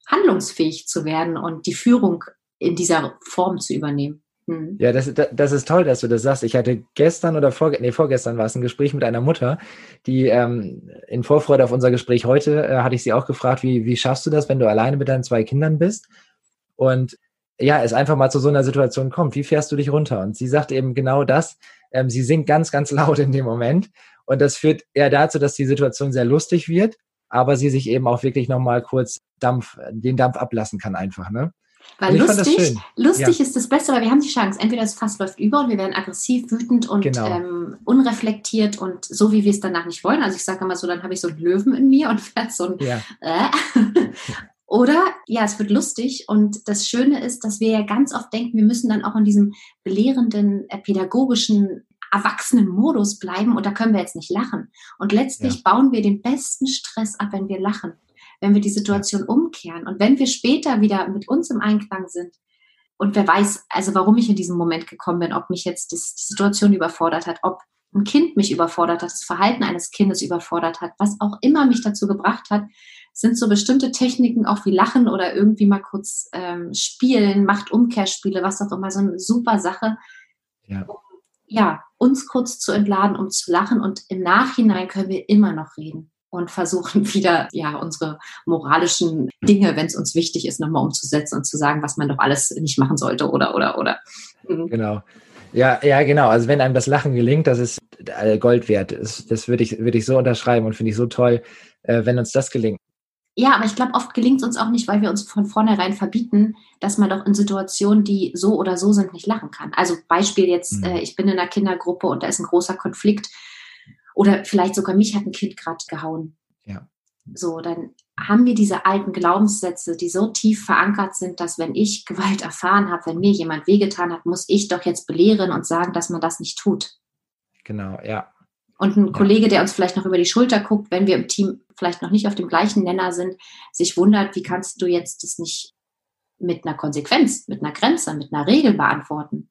S1: handlungsfähig zu werden und die Führung in dieser Form zu übernehmen.
S2: Hm. Ja, das, das ist toll, dass du das sagst. Ich hatte gestern oder vor, nee, vorgestern war es ein Gespräch mit einer Mutter, die ähm, in Vorfreude auf unser Gespräch heute äh, hatte ich sie auch gefragt, wie, wie schaffst du das, wenn du alleine mit deinen zwei Kindern bist? Und ja, es einfach mal zu so einer Situation kommt. Wie fährst du dich runter? Und sie sagt eben genau das. Ähm, sie singt ganz, ganz laut in dem Moment. Und das führt eher dazu, dass die Situation sehr lustig wird, aber sie sich eben auch wirklich nochmal kurz Dampf, den Dampf ablassen kann einfach, ne?
S1: Weil lustig, lustig ja. ist das Beste, weil wir haben die Chance, entweder das Fass läuft über und wir werden aggressiv, wütend und genau. ähm, unreflektiert und so, wie wir es danach nicht wollen. Also ich sage immer so, dann habe ich so einen Löwen in mir und werde so ein ja. äh. Oder ja, es wird lustig und das Schöne ist, dass wir ja ganz oft denken, wir müssen dann auch in diesem belehrenden, äh, pädagogischen, erwachsenen Modus bleiben und da können wir jetzt nicht lachen. Und letztlich ja. bauen wir den besten Stress ab, wenn wir lachen, wenn wir die Situation umkehren und wenn wir später wieder mit uns im Einklang sind. Und wer weiß, also warum ich in diesem Moment gekommen bin, ob mich jetzt das, die Situation überfordert hat, ob ein Kind mich überfordert hat, das Verhalten eines Kindes überfordert hat, was auch immer mich dazu gebracht hat, sind so bestimmte Techniken, auch wie Lachen oder irgendwie mal kurz ähm, spielen, macht Umkehrspiele, was auch immer, so eine super Sache. Ja. ja, uns kurz zu entladen, um zu lachen und im Nachhinein können wir immer noch reden und versuchen wieder, ja, unsere moralischen Dinge, wenn es uns wichtig ist, nochmal umzusetzen und zu sagen, was man doch alles nicht machen sollte oder, oder, oder.
S2: Mhm. Genau. Ja, ja, genau. Also wenn einem das Lachen gelingt, das ist äh, Gold wert. Das, das würde ich, würde ich so unterschreiben und finde ich so toll, äh, wenn uns das gelingt.
S1: Ja, aber ich glaube, oft gelingt es uns auch nicht, weil wir uns von vornherein verbieten, dass man doch in Situationen, die so oder so sind, nicht lachen kann. Also Beispiel jetzt, mhm. äh, ich bin in einer Kindergruppe und da ist ein großer Konflikt oder vielleicht sogar mich hat ein Kind gerade gehauen. Ja. So, dann haben wir diese alten Glaubenssätze, die so tief verankert sind, dass wenn ich Gewalt erfahren habe, wenn mir jemand wehgetan hat, muss ich doch jetzt belehren und sagen, dass man das nicht tut.
S2: Genau, ja.
S1: Und ein ja. Kollege, der uns vielleicht noch über die Schulter guckt, wenn wir im Team vielleicht noch nicht auf dem gleichen Nenner sind, sich wundert, wie kannst du jetzt das nicht mit einer Konsequenz, mit einer Grenze, mit einer Regel beantworten?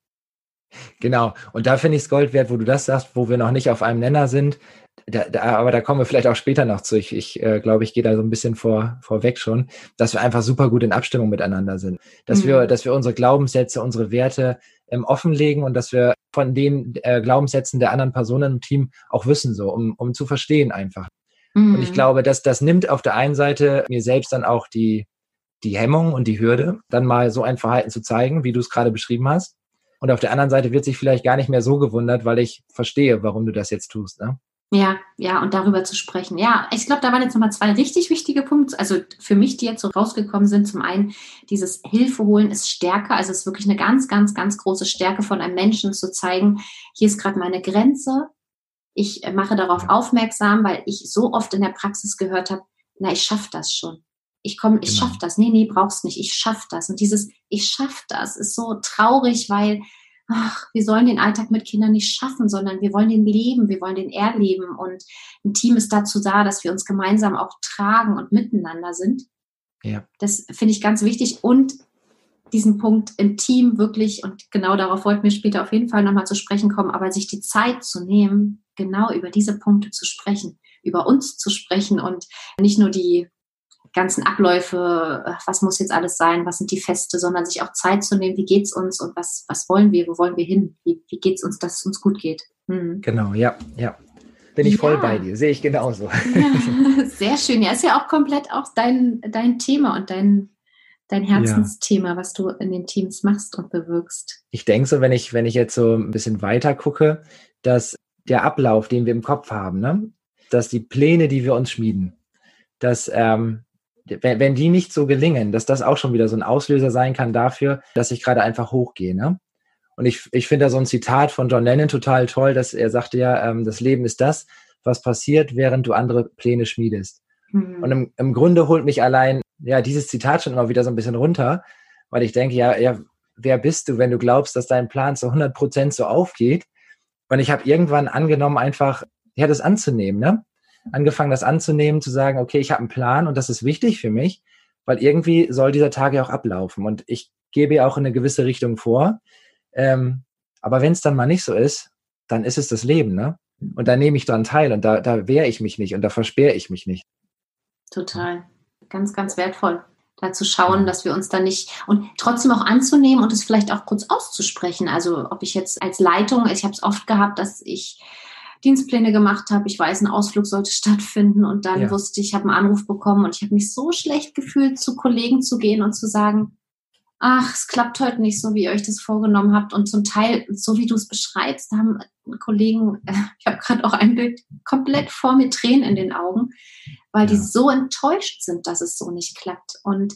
S2: Genau. Und da finde ich es Gold wert, wo du das sagst, wo wir noch nicht auf einem Nenner sind. Da, da, aber da kommen wir vielleicht auch später noch zu. Ich, ich äh, glaube, ich gehe da so ein bisschen vor, vorweg schon, dass wir einfach super gut in Abstimmung miteinander sind. Dass mhm. wir, dass wir unsere Glaubenssätze, unsere Werte ähm, offenlegen und dass wir von den äh, Glaubenssätzen der anderen Personen im Team auch wissen, so, um, um zu verstehen einfach. Mhm. Und ich mhm. glaube, dass das nimmt auf der einen Seite mir selbst dann auch die, die Hemmung und die Hürde, dann mal so ein Verhalten zu zeigen, wie du es gerade beschrieben hast. Und auf der anderen Seite wird sich vielleicht gar nicht mehr so gewundert, weil ich verstehe, warum du das jetzt tust. Ne?
S1: Ja, ja, und darüber zu sprechen. Ja, ich glaube, da waren jetzt nochmal zwei richtig wichtige Punkte. Also für mich, die jetzt so rausgekommen sind. Zum einen, dieses Hilfe holen ist stärker. Also es ist wirklich eine ganz, ganz, ganz große Stärke von einem Menschen zu zeigen, hier ist gerade meine Grenze. Ich mache darauf aufmerksam, weil ich so oft in der Praxis gehört habe, na, ich schaffe das schon ich komme, ich genau. schaff das. Nee, nee, brauchst nicht. Ich schaff das. Und dieses ich schaff das ist so traurig, weil ach, wir sollen den Alltag mit Kindern nicht schaffen, sondern wir wollen den leben, wir wollen den erleben. Und ein Team ist dazu da, dass wir uns gemeinsam auch tragen und miteinander sind. Ja. Das finde ich ganz wichtig. Und diesen Punkt im Team wirklich, und genau darauf wollten wir später auf jeden Fall nochmal zu sprechen kommen, aber sich die Zeit zu nehmen, genau über diese Punkte zu sprechen, über uns zu sprechen und nicht nur die ganzen Abläufe, äh, was muss jetzt alles sein, was sind die Feste, sondern sich auch Zeit zu nehmen, wie geht's uns und was, was wollen wir, wo wollen wir hin, wie, wie geht's uns, dass es uns gut geht.
S2: Hm. Genau, ja, ja. Bin ich ja. voll bei dir, sehe ich genauso.
S1: Ja, sehr schön. Ja, ist ja auch komplett auch dein, dein Thema und dein, dein Herzensthema, ja. was du in den Teams machst und bewirkst.
S2: Ich denke so, wenn ich, wenn ich jetzt so ein bisschen weiter gucke, dass der Ablauf, den wir im Kopf haben, ne, dass die Pläne, die wir uns schmieden, dass ähm, wenn, wenn die nicht so gelingen, dass das auch schon wieder so ein Auslöser sein kann dafür, dass ich gerade einfach hochgehe. Ne? Und ich, ich finde da so ein Zitat von John Lennon total toll, dass er sagte ja, ähm, das Leben ist das, was passiert, während du andere Pläne schmiedest. Mhm. Und im, im Grunde holt mich allein ja dieses Zitat schon immer wieder so ein bisschen runter, weil ich denke, ja, ja, wer bist du, wenn du glaubst, dass dein Plan zu 100 Prozent so aufgeht? Und ich habe irgendwann angenommen, einfach ja, das anzunehmen. Ne? Angefangen, das anzunehmen, zu sagen, okay, ich habe einen Plan und das ist wichtig für mich, weil irgendwie soll dieser Tag ja auch ablaufen und ich gebe ja auch in eine gewisse Richtung vor. Ähm, aber wenn es dann mal nicht so ist, dann ist es das Leben, ne? Und da nehme ich dran teil und da, da wehre ich mich nicht und da versperre ich mich nicht.
S1: Total. Ganz, ganz wertvoll da zu schauen, dass wir uns da nicht und trotzdem auch anzunehmen und es vielleicht auch kurz auszusprechen. Also ob ich jetzt als Leitung, ich habe es oft gehabt, dass ich Dienstpläne gemacht habe. Ich weiß, ein Ausflug sollte stattfinden und dann ja. wusste ich, ich habe einen Anruf bekommen und ich habe mich so schlecht gefühlt, zu Kollegen zu gehen und zu sagen, ach, es klappt heute nicht so, wie ihr euch das vorgenommen habt. Und zum Teil, so wie du es beschreibst, haben Kollegen, ich habe gerade auch ein Bild komplett vor mir Tränen in den Augen, weil ja. die so enttäuscht sind, dass es so nicht klappt. Und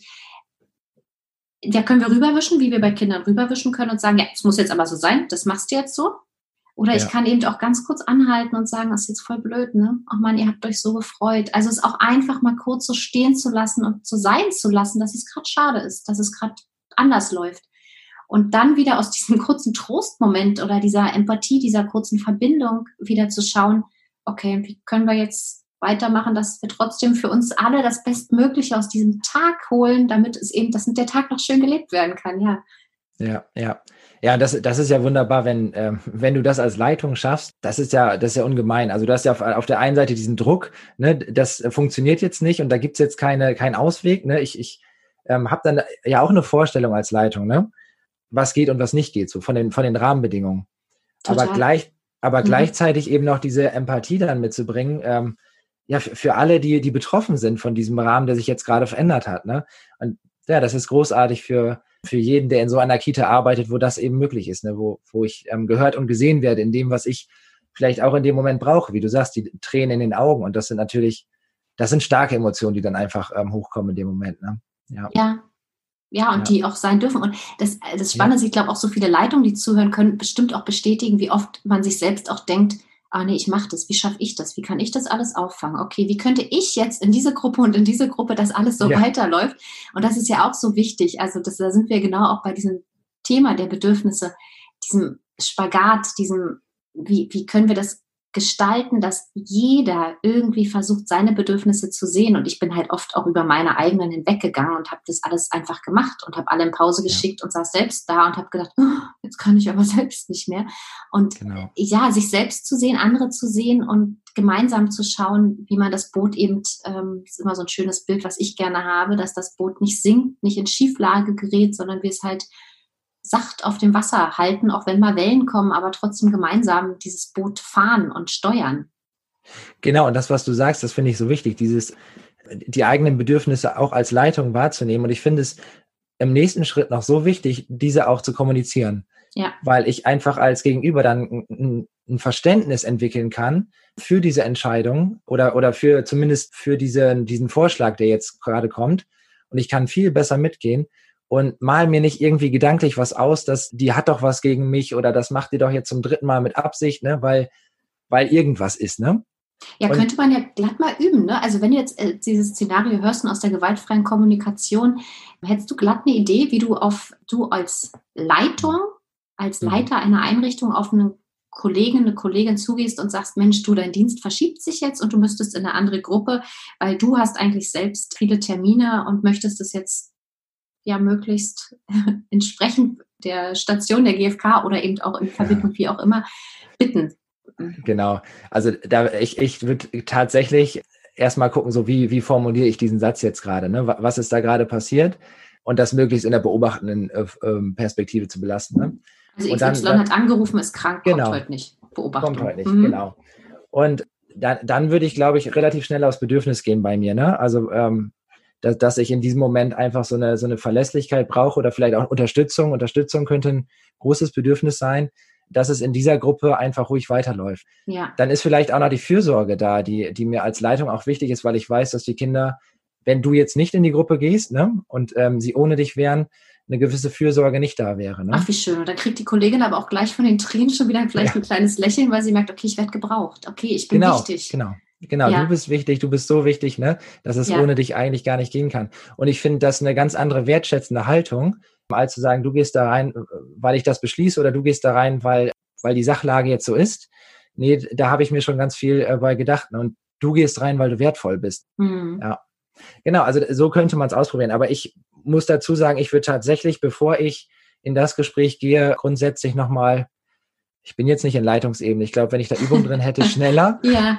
S1: da können wir rüberwischen, wie wir bei Kindern rüberwischen können und sagen, ja, es muss jetzt aber so sein, das machst du jetzt so. Oder ja. ich kann eben auch ganz kurz anhalten und sagen, das ist jetzt voll blöd, ne? Ach man, ihr habt euch so gefreut. Also es auch einfach mal kurz so stehen zu lassen und so sein zu lassen, dass es gerade schade ist, dass es gerade anders läuft. Und dann wieder aus diesem kurzen Trostmoment oder dieser Empathie, dieser kurzen Verbindung wieder zu schauen, okay, wie können wir jetzt weitermachen, dass wir trotzdem für uns alle das Bestmögliche aus diesem Tag holen, damit es eben, dass der Tag noch schön gelebt werden kann, ja.
S2: Ja, ja. Ja, das, das ist ja wunderbar, wenn, äh, wenn du das als Leitung schaffst. Das ist ja, das ist ja ungemein. Also du hast ja auf, auf der einen Seite diesen Druck, ne, das funktioniert jetzt nicht und da gibt's jetzt keine, keinen Ausweg. Ne? Ich, ich ähm, habe dann ja auch eine Vorstellung als Leitung, ne? was geht und was nicht geht, so von den, von den Rahmenbedingungen. Total. Aber gleich, aber mhm. gleichzeitig eben noch diese Empathie dann mitzubringen, ähm, ja, für, für alle, die, die betroffen sind von diesem Rahmen, der sich jetzt gerade verändert hat. Ne? Und ja, das ist großartig für, für jeden, der in so einer Kita arbeitet, wo das eben möglich ist, ne? wo, wo ich ähm, gehört und gesehen werde in dem, was ich vielleicht auch in dem Moment brauche, wie du sagst, die Tränen in den Augen. Und das sind natürlich, das sind starke Emotionen, die dann einfach ähm, hochkommen in dem Moment. Ne?
S1: Ja. ja. Ja, und ja. die auch sein dürfen. Und das, das Spannende ist, ich glaube, auch so viele Leitungen, die zuhören, können bestimmt auch bestätigen, wie oft man sich selbst auch denkt, ah nee, ich mache das, wie schaffe ich das, wie kann ich das alles auffangen? Okay, wie könnte ich jetzt in diese Gruppe und in diese Gruppe, dass alles so ja. weiterläuft? Und das ist ja auch so wichtig. Also das, da sind wir genau auch bei diesem Thema der Bedürfnisse, diesem Spagat, diesem, wie, wie können wir das gestalten, dass jeder irgendwie versucht, seine Bedürfnisse zu sehen. Und ich bin halt oft auch über meine eigenen hinweggegangen und habe das alles einfach gemacht und habe alle in Pause geschickt ja. und saß selbst da und habe gedacht, oh, jetzt kann ich aber selbst nicht mehr. Und genau. ja, sich selbst zu sehen, andere zu sehen und gemeinsam zu schauen, wie man das Boot eben, ähm, ist immer so ein schönes Bild, was ich gerne habe, dass das Boot nicht sinkt, nicht in Schieflage gerät, sondern wir es halt sacht auf dem Wasser halten, auch wenn mal Wellen kommen, aber trotzdem gemeinsam dieses Boot fahren und steuern.
S2: Genau, und das, was du sagst, das finde ich so wichtig, dieses, die eigenen Bedürfnisse auch als Leitung wahrzunehmen. Und ich finde es im nächsten Schritt noch so wichtig, diese auch zu kommunizieren. Ja. Weil ich einfach als Gegenüber dann ein, ein Verständnis entwickeln kann für diese Entscheidung oder, oder für zumindest für diese, diesen Vorschlag, der jetzt gerade kommt. Und ich kann viel besser mitgehen, und mal mir nicht irgendwie gedanklich was aus, dass die hat doch was gegen mich oder das macht die doch jetzt zum dritten Mal mit Absicht, ne, weil, weil irgendwas ist, ne?
S1: Ja, und könnte man ja glatt mal üben, ne? Also wenn du jetzt äh, dieses Szenario hörst und aus der gewaltfreien Kommunikation, hättest du glatt eine Idee, wie du auf, du als Leitung, als mhm. Leiter einer Einrichtung auf eine Kollegin, eine Kollegin zugehst und sagst, Mensch, du, dein Dienst verschiebt sich jetzt und du müsstest in eine andere Gruppe, weil du hast eigentlich selbst viele Termine und möchtest es jetzt ja möglichst entsprechend der Station der GfK oder eben auch in Verbindung, wie auch immer, bitten.
S2: Genau. Also da ich, ich würde tatsächlich erstmal gucken, so wie, wie formuliere ich diesen Satz jetzt gerade, ne? Was ist da gerade passiert? Und das möglichst in der beobachtenden äh, ähm, Perspektive zu belassen. Ne?
S1: Also XY dann, dann, hat angerufen, ist krank,
S2: genau,
S1: kommt heute nicht.
S2: Beobachtung. Kommt heute nicht, mhm. genau. Und dann, dann würde ich, glaube ich, relativ schnell aufs Bedürfnis gehen bei mir. Ne? Also ähm, dass, dass ich in diesem Moment einfach so eine, so eine Verlässlichkeit brauche oder vielleicht auch Unterstützung. Unterstützung könnte ein großes Bedürfnis sein, dass es in dieser Gruppe einfach ruhig weiterläuft. Ja. Dann ist vielleicht auch noch die Fürsorge da, die, die mir als Leitung auch wichtig ist, weil ich weiß, dass die Kinder, wenn du jetzt nicht in die Gruppe gehst ne, und ähm, sie ohne dich wären, eine gewisse Fürsorge nicht da wäre. Ne?
S1: Ach, wie schön. Und dann kriegt die Kollegin aber auch gleich von den Tränen schon wieder vielleicht ja. ein kleines Lächeln, weil sie merkt, okay, ich werde gebraucht. Okay, ich bin
S2: genau,
S1: wichtig.
S2: Genau, Genau, ja. du bist wichtig, du bist so wichtig, ne, dass es ja. ohne dich eigentlich gar nicht gehen kann. Und ich finde das eine ganz andere wertschätzende Haltung, als zu sagen, du gehst da rein, weil ich das beschließe, oder du gehst da rein, weil, weil die Sachlage jetzt so ist. Nee, da habe ich mir schon ganz viel äh, bei gedacht. Und du gehst rein, weil du wertvoll bist. Mhm. Ja. Genau, also so könnte man es ausprobieren. Aber ich muss dazu sagen, ich würde tatsächlich, bevor ich in das Gespräch gehe, grundsätzlich nochmal, ich bin jetzt nicht in Leitungsebene. Ich glaube, wenn ich da Übung drin hätte, schneller.
S1: ja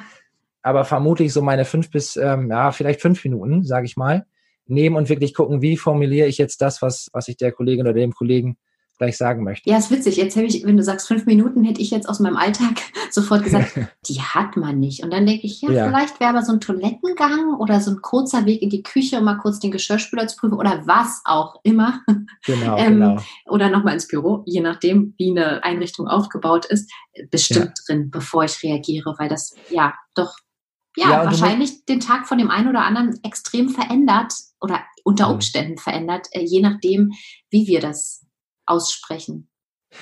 S2: aber vermutlich so meine fünf bis, ähm, ja, vielleicht fünf Minuten, sage ich mal, nehmen und wirklich gucken, wie formuliere ich jetzt das, was, was ich der Kollegin oder dem Kollegen gleich sagen möchte.
S1: Ja, ist witzig. Jetzt habe ich, wenn du sagst fünf Minuten, hätte ich jetzt aus meinem Alltag sofort gesagt, die hat man nicht. Und dann denke ich, ja, ja. vielleicht wäre aber so ein Toilettengang oder so ein kurzer Weg in die Küche, um mal kurz den Geschirrspüler zu prüfen oder was auch immer. Genau, ähm, genau. Oder nochmal ins Büro, je nachdem, wie eine Einrichtung aufgebaut ist, bestimmt ja. drin, bevor ich reagiere, weil das ja doch ja, ja wahrscheinlich den Tag von dem einen oder anderen extrem verändert oder unter Umständen verändert, äh, je nachdem, wie wir das aussprechen.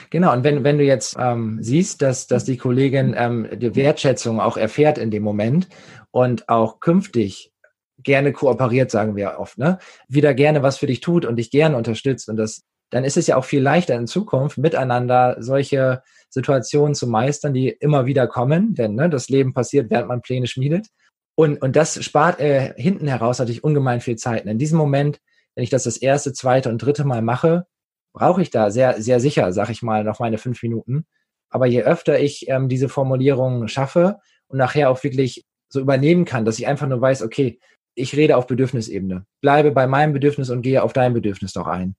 S2: Genau, und wenn, wenn du jetzt ähm, siehst, dass, dass die Kollegin ähm, die Wertschätzung auch erfährt in dem Moment und auch künftig gerne kooperiert, sagen wir oft, ne? Wieder gerne was für dich tut und dich gerne unterstützt und das, dann ist es ja auch viel leichter in Zukunft miteinander solche Situationen zu meistern, die immer wieder kommen, denn ne, das Leben passiert, während man Pläne schmiedet. Und, und das spart äh, hinten heraus natürlich ungemein viel Zeit. Und in diesem Moment, wenn ich das das erste, zweite und dritte Mal mache, brauche ich da sehr, sehr sicher, sag ich mal, noch meine fünf Minuten. Aber je öfter ich ähm, diese Formulierungen schaffe und nachher auch wirklich so übernehmen kann, dass ich einfach nur weiß, okay, ich rede auf Bedürfnisebene, bleibe bei meinem Bedürfnis und gehe auf dein Bedürfnis doch ein,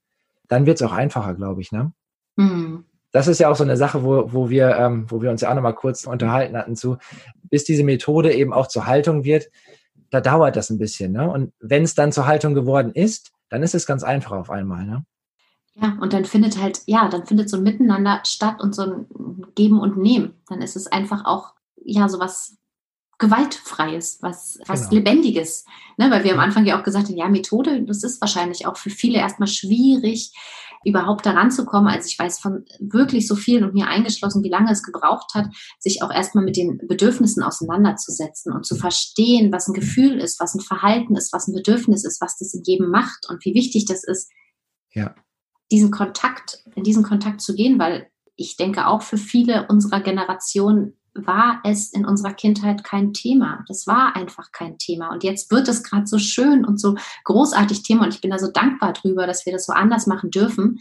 S2: dann wird es auch einfacher, glaube ich. Ne? Mhm. Das ist ja auch so eine Sache, wo, wo, wir, ähm, wo wir uns ja auch nochmal kurz unterhalten hatten zu, bis diese Methode eben auch zur Haltung wird, da dauert das ein bisschen. Ne? Und wenn es dann zur Haltung geworden ist, dann ist es ganz einfach auf einmal. Ne?
S1: Ja, und dann findet halt, ja, dann findet so ein Miteinander statt und so ein Geben und Nehmen. Dann ist es einfach auch, ja, so was Gewaltfreies, was, was genau. Lebendiges. Ne? Weil wir am Anfang ja auch gesagt haben, ja, Methode, das ist wahrscheinlich auch für viele erstmal schwierig, überhaupt daran zu kommen. Also ich weiß von wirklich so vielen und mir eingeschlossen, wie lange es gebraucht hat, sich auch erstmal mit den Bedürfnissen auseinanderzusetzen und zu verstehen, was ein Gefühl ist, was ein Verhalten ist, was ein Bedürfnis ist, was das in jedem macht und wie wichtig das ist, ja. diesen Kontakt, in diesen Kontakt zu gehen, weil ich denke auch für viele unserer Generation war es in unserer Kindheit kein Thema. Das war einfach kein Thema. Und jetzt wird es gerade so schön und so großartig Thema. Und ich bin da so dankbar drüber, dass wir das so anders machen dürfen.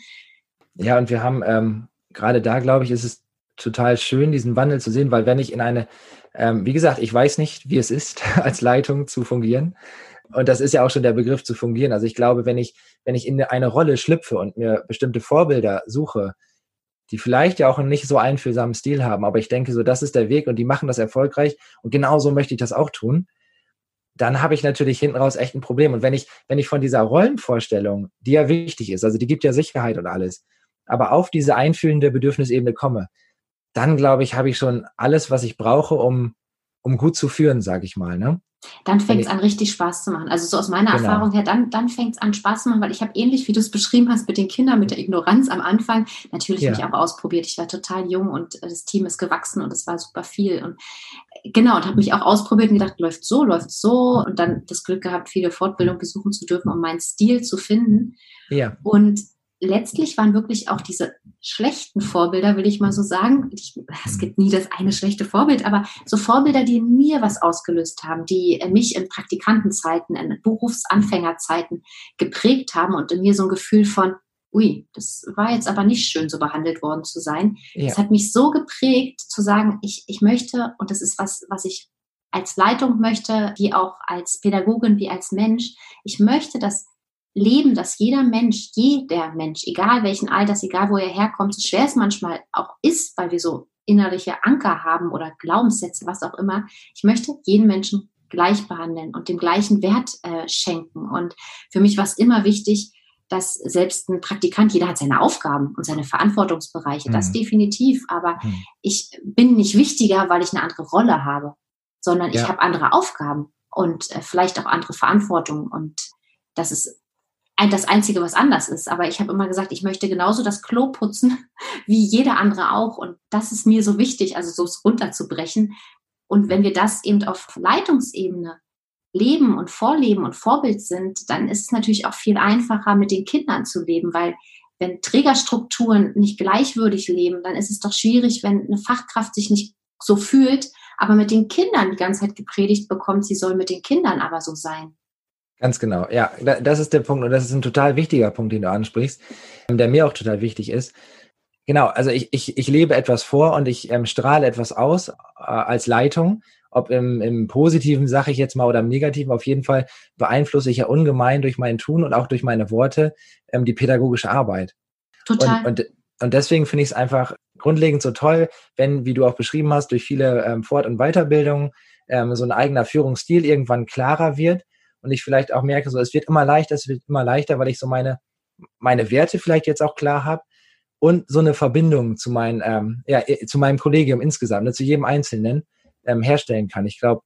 S2: Ja, und wir haben ähm, gerade da, glaube ich, ist es total schön, diesen Wandel zu sehen, weil wenn ich in eine, ähm, wie gesagt, ich weiß nicht, wie es ist, als Leitung zu fungieren. Und das ist ja auch schon der Begriff zu fungieren. Also ich glaube, wenn ich, wenn ich in eine Rolle schlüpfe und mir bestimmte Vorbilder suche, die vielleicht ja auch einen nicht so einfühlsamen Stil haben, aber ich denke so, das ist der Weg und die machen das erfolgreich und genauso möchte ich das auch tun, dann habe ich natürlich hinten raus echt ein Problem. Und wenn ich, wenn ich von dieser Rollenvorstellung, die ja wichtig ist, also die gibt ja Sicherheit und alles, aber auf diese einfühlende Bedürfnisebene komme, dann glaube ich, habe ich schon alles, was ich brauche, um, um gut zu führen, sage ich mal. Ne?
S1: Dann fängt es an, richtig Spaß zu machen. Also so aus meiner genau. Erfahrung her, dann, dann fängt es an, Spaß zu machen, weil ich habe ähnlich, wie du es beschrieben hast, mit den Kindern, mit der Ignoranz am Anfang, natürlich ja. mich auch ausprobiert. Ich war total jung und das Team ist gewachsen und es war super viel. Und genau, und habe mich auch ausprobiert und gedacht, läuft so, läuft so. Und dann das Glück gehabt, viele Fortbildungen besuchen zu dürfen, um meinen Stil zu finden. Ja. Und letztlich waren wirklich auch diese schlechten Vorbilder, will ich mal so sagen. Ich, es gibt nie das eine schlechte Vorbild, aber so Vorbilder, die in mir was ausgelöst haben, die mich in Praktikantenzeiten, in Berufsanfängerzeiten geprägt haben und in mir so ein Gefühl von, ui, das war jetzt aber nicht schön, so behandelt worden zu sein. Ja. Das hat mich so geprägt, zu sagen, ich, ich möchte, und das ist was, was ich als Leitung möchte, wie auch als Pädagogin, wie als Mensch, ich möchte, dass leben, dass jeder Mensch, jeder Mensch, egal welchen Alters, egal wo er herkommt, so schwer es manchmal auch ist, weil wir so innerliche Anker haben oder Glaubenssätze, was auch immer. Ich möchte jeden Menschen gleich behandeln und dem gleichen Wert äh, schenken. Und für mich war es immer wichtig, dass selbst ein Praktikant, jeder hat seine Aufgaben und seine Verantwortungsbereiche, mhm. das definitiv. Aber mhm. ich bin nicht wichtiger, weil ich eine andere Rolle habe, sondern ja. ich habe andere Aufgaben und äh, vielleicht auch andere Verantwortung. Und das ist das Einzige, was anders ist. Aber ich habe immer gesagt, ich möchte genauso das Klo putzen wie jeder andere auch. Und das ist mir so wichtig, also so es runterzubrechen. Und wenn wir das eben auf Leitungsebene leben und vorleben und Vorbild sind, dann ist es natürlich auch viel einfacher, mit den Kindern zu leben, weil wenn Trägerstrukturen nicht gleichwürdig leben, dann ist es doch schwierig, wenn eine Fachkraft sich nicht so fühlt, aber mit den Kindern die ganze Zeit gepredigt bekommt, sie soll mit den Kindern aber so sein.
S2: Ganz genau. Ja, das ist der Punkt und das ist ein total wichtiger Punkt, den du ansprichst, der mir auch total wichtig ist. Genau, also ich, ich, ich lebe etwas vor und ich ähm, strahle etwas aus äh, als Leitung. Ob im, im Positiven, sage ich jetzt mal, oder im Negativen, auf jeden Fall beeinflusse ich ja ungemein durch mein Tun und auch durch meine Worte ähm, die pädagogische Arbeit. Total. Und, und, und deswegen finde ich es einfach grundlegend so toll, wenn, wie du auch beschrieben hast, durch viele ähm, Fort- und Weiterbildungen ähm, so ein eigener Führungsstil irgendwann klarer wird und ich vielleicht auch merke, so es wird immer leichter, es wird immer leichter, weil ich so meine, meine Werte vielleicht jetzt auch klar habe und so eine Verbindung zu, mein, ähm, ja, zu meinem Kollegium insgesamt, ne, zu jedem Einzelnen ähm, herstellen kann. Ich glaube,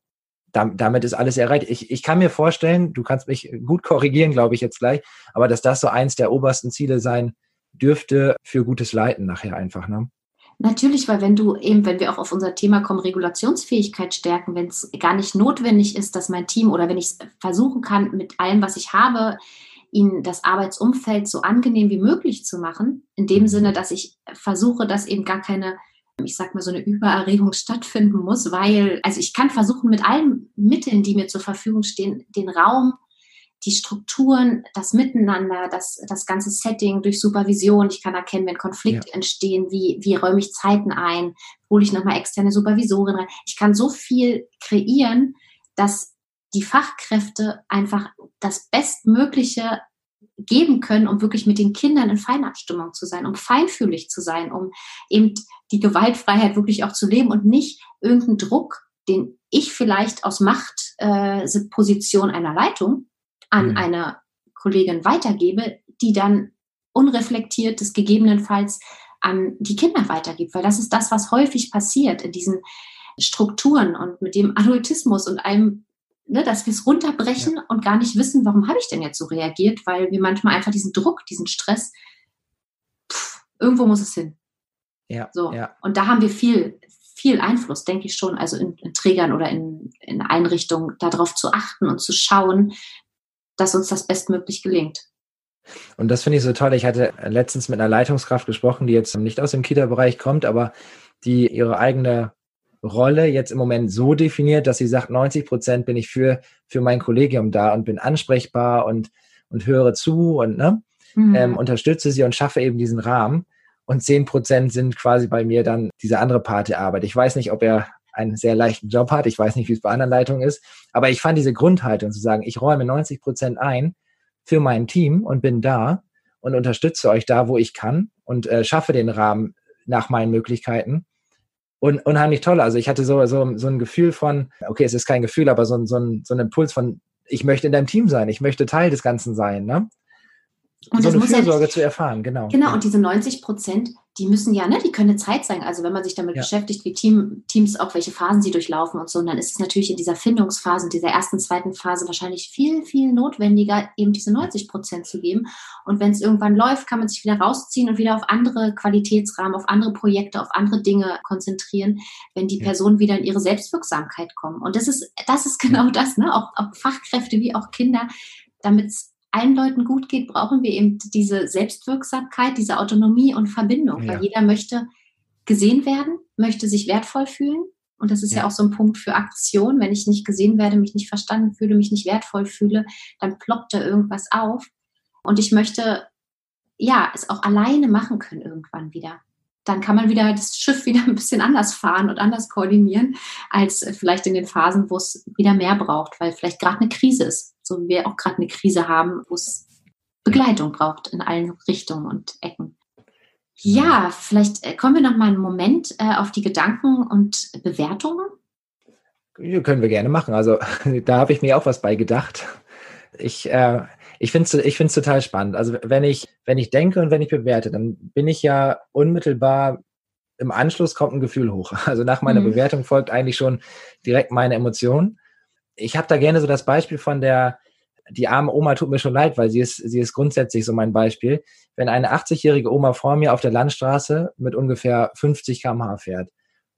S2: damit ist alles erreicht. Ich, ich kann mir vorstellen, du kannst mich gut korrigieren, glaube ich jetzt gleich, aber dass das so eins der obersten Ziele sein dürfte für gutes Leiten nachher einfach. Ne?
S1: Natürlich, weil wenn du eben, wenn wir auch auf unser Thema kommen, Regulationsfähigkeit stärken, wenn es gar nicht notwendig ist, dass mein Team oder wenn ich es versuchen kann, mit allem, was ich habe, ihnen das Arbeitsumfeld so angenehm wie möglich zu machen, in dem mhm. Sinne, dass ich versuche, dass eben gar keine, ich sag mal, so eine Übererregung stattfinden muss, weil, also ich kann versuchen, mit allen Mitteln, die mir zur Verfügung stehen, den Raum die Strukturen, das Miteinander, das, das ganze Setting durch Supervision. Ich kann erkennen, wenn Konflikte ja. entstehen, wie, wie räume ich Zeiten ein, hole ich nochmal externe Supervisorin rein. Ich kann so viel kreieren, dass die Fachkräfte einfach das Bestmögliche geben können, um wirklich mit den Kindern in Feinabstimmung zu sein, um feinfühlig zu sein, um eben die Gewaltfreiheit wirklich auch zu leben und nicht irgendeinen Druck, den ich vielleicht aus Machtposition äh, einer Leitung an mhm. eine Kollegin weitergebe, die dann unreflektiert das gegebenenfalls an die Kinder weitergibt. Weil das ist das, was häufig passiert in diesen Strukturen und mit dem Adultismus und einem, ne, dass wir es runterbrechen ja. und gar nicht wissen, warum habe ich denn jetzt so reagiert, weil wir manchmal einfach diesen Druck, diesen Stress, pff, irgendwo muss es hin. Ja, so. Ja. Und da haben wir viel, viel Einfluss, denke ich schon, also in, in Trägern oder in, in Einrichtungen, darauf zu achten und zu schauen, dass uns das bestmöglich gelingt.
S2: Und das finde ich so toll. Ich hatte letztens mit einer Leitungskraft gesprochen, die jetzt nicht aus dem Kita-Bereich kommt, aber die ihre eigene Rolle jetzt im Moment so definiert, dass sie sagt, 90 Prozent bin ich für, für mein Kollegium da und bin ansprechbar und, und höre zu und ne, mhm. ähm, unterstütze sie und schaffe eben diesen Rahmen. Und 10 Prozent sind quasi bei mir dann diese andere Part der Arbeit. Ich weiß nicht, ob er einen sehr leichten Job hat. Ich weiß nicht, wie es bei anderen Leitungen ist. Aber ich fand diese Grundhaltung zu sagen, ich räume 90 Prozent ein für mein Team und bin da und unterstütze euch da, wo ich kann und äh, schaffe den Rahmen nach meinen Möglichkeiten. Und unheimlich toll. Also ich hatte so, so, so ein Gefühl von, okay, es ist kein Gefühl, aber so, so, ein, so ein Impuls von, ich möchte in deinem Team sein, ich möchte Teil des Ganzen sein. Ne? Und so eine Fürsorge ja, zu erfahren, genau.
S1: Genau, und diese 90 Prozent, die müssen ja, ne, die können eine Zeit sein. Also wenn man sich damit ja. beschäftigt, wie Team, Teams auch welche Phasen sie durchlaufen und so, und dann ist es natürlich in dieser Findungsphase, in dieser ersten, zweiten Phase wahrscheinlich viel, viel notwendiger, eben diese 90 Prozent zu geben. Und wenn es irgendwann läuft, kann man sich wieder rausziehen und wieder auf andere Qualitätsrahmen, auf andere Projekte, auf andere Dinge konzentrieren, wenn die ja. Personen wieder in ihre Selbstwirksamkeit kommen. Und das ist, das ist genau das, ne? Auch, auch Fachkräfte wie auch Kinder, damit es allen Leuten gut geht, brauchen wir eben diese Selbstwirksamkeit, diese Autonomie und Verbindung, ja. weil jeder möchte gesehen werden, möchte sich wertvoll fühlen. Und das ist ja. ja. auch so ein Punkt für Aktion. Wenn ich nicht gesehen werde, mich nicht verstanden fühle, mich nicht wertvoll fühle, dann ploppt da irgendwas auf. Und ich möchte, ja, es auch alleine machen können irgendwann wieder. Dann kann man wieder das Schiff wieder ein bisschen anders fahren und anders koordinieren, als vielleicht in den Phasen, wo es wieder mehr braucht, weil vielleicht gerade eine Krise ist so wie wir auch gerade eine Krise haben, wo es Begleitung braucht in allen Richtungen und Ecken. Ja, vielleicht äh, kommen wir noch mal einen Moment äh, auf die Gedanken und Bewertungen.
S2: Ja, können wir gerne machen. Also da habe ich mir auch was bei gedacht. Ich, äh, ich finde es ich find's total spannend. Also wenn ich, wenn ich denke und wenn ich bewerte, dann bin ich ja unmittelbar im Anschluss kommt ein Gefühl hoch. Also nach meiner mhm. Bewertung folgt eigentlich schon direkt meine Emotion ich habe da gerne so das Beispiel von der, die arme Oma tut mir schon leid, weil sie ist, sie ist grundsätzlich so mein Beispiel. Wenn eine 80-jährige Oma vor mir auf der Landstraße mit ungefähr 50 km/h fährt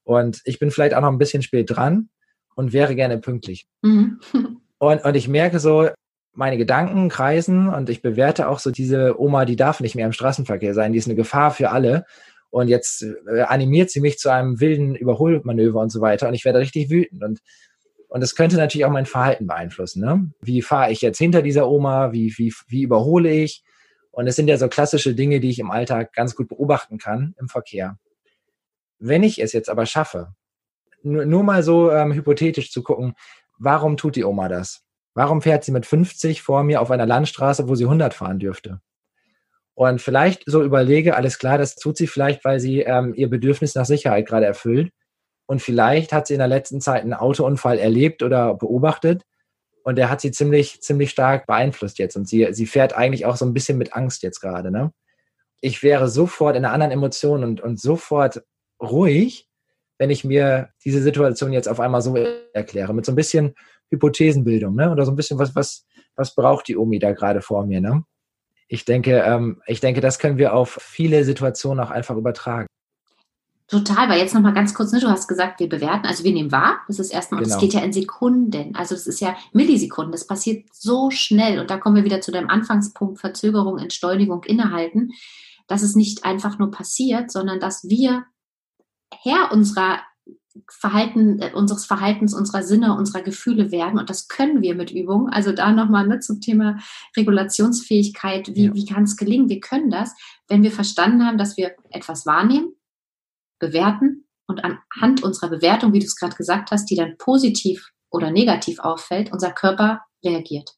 S2: und ich bin vielleicht auch noch ein bisschen spät dran und wäre gerne pünktlich. Mhm. Und, und ich merke so, meine Gedanken kreisen und ich bewerte auch so diese Oma, die darf nicht mehr im Straßenverkehr sein, die ist eine Gefahr für alle. Und jetzt äh, animiert sie mich zu einem wilden Überholmanöver und so weiter und ich werde richtig wütend. Und und das könnte natürlich auch mein Verhalten beeinflussen. Ne? Wie fahre ich jetzt hinter dieser Oma? Wie, wie, wie überhole ich? Und es sind ja so klassische Dinge, die ich im Alltag ganz gut beobachten kann im Verkehr. Wenn ich es jetzt aber schaffe, nur, nur mal so ähm, hypothetisch zu gucken, warum tut die Oma das? Warum fährt sie mit 50 vor mir auf einer Landstraße, wo sie 100 fahren dürfte? Und vielleicht so überlege, alles klar, das tut sie vielleicht, weil sie ähm, ihr Bedürfnis nach Sicherheit gerade erfüllt. Und vielleicht hat sie in der letzten Zeit einen Autounfall erlebt oder beobachtet. Und der hat sie ziemlich, ziemlich stark beeinflusst jetzt. Und sie, sie fährt eigentlich auch so ein bisschen mit Angst jetzt gerade. Ne? Ich wäre sofort in einer anderen Emotion und, und sofort ruhig, wenn ich mir diese Situation jetzt auf einmal so erkläre. Mit so ein bisschen Hypothesenbildung, ne? Oder so ein bisschen, was, was, was braucht die Omi da gerade vor mir, ne? Ich denke, ähm, ich denke, das können wir auf viele Situationen auch einfach übertragen.
S1: Total, weil jetzt nochmal ganz kurz, ne, du hast gesagt, wir bewerten, also wir nehmen wahr, das ist erstmal, genau. und das geht ja in Sekunden, also das ist ja Millisekunden, das passiert so schnell und da kommen wir wieder zu deinem Anfangspunkt, Verzögerung, Entschleunigung, Innehalten, dass es nicht einfach nur passiert, sondern dass wir Herr unserer Verhalten, äh, unseres Verhaltens, unserer Sinne, unserer Gefühle werden. Und das können wir mit Übung. Also da nochmal ne, zum Thema Regulationsfähigkeit. Wie, ja. wie kann es gelingen? Wir können das, wenn wir verstanden haben, dass wir etwas wahrnehmen, bewerten und anhand unserer Bewertung, wie du es gerade gesagt hast, die dann positiv oder negativ auffällt, unser Körper reagiert.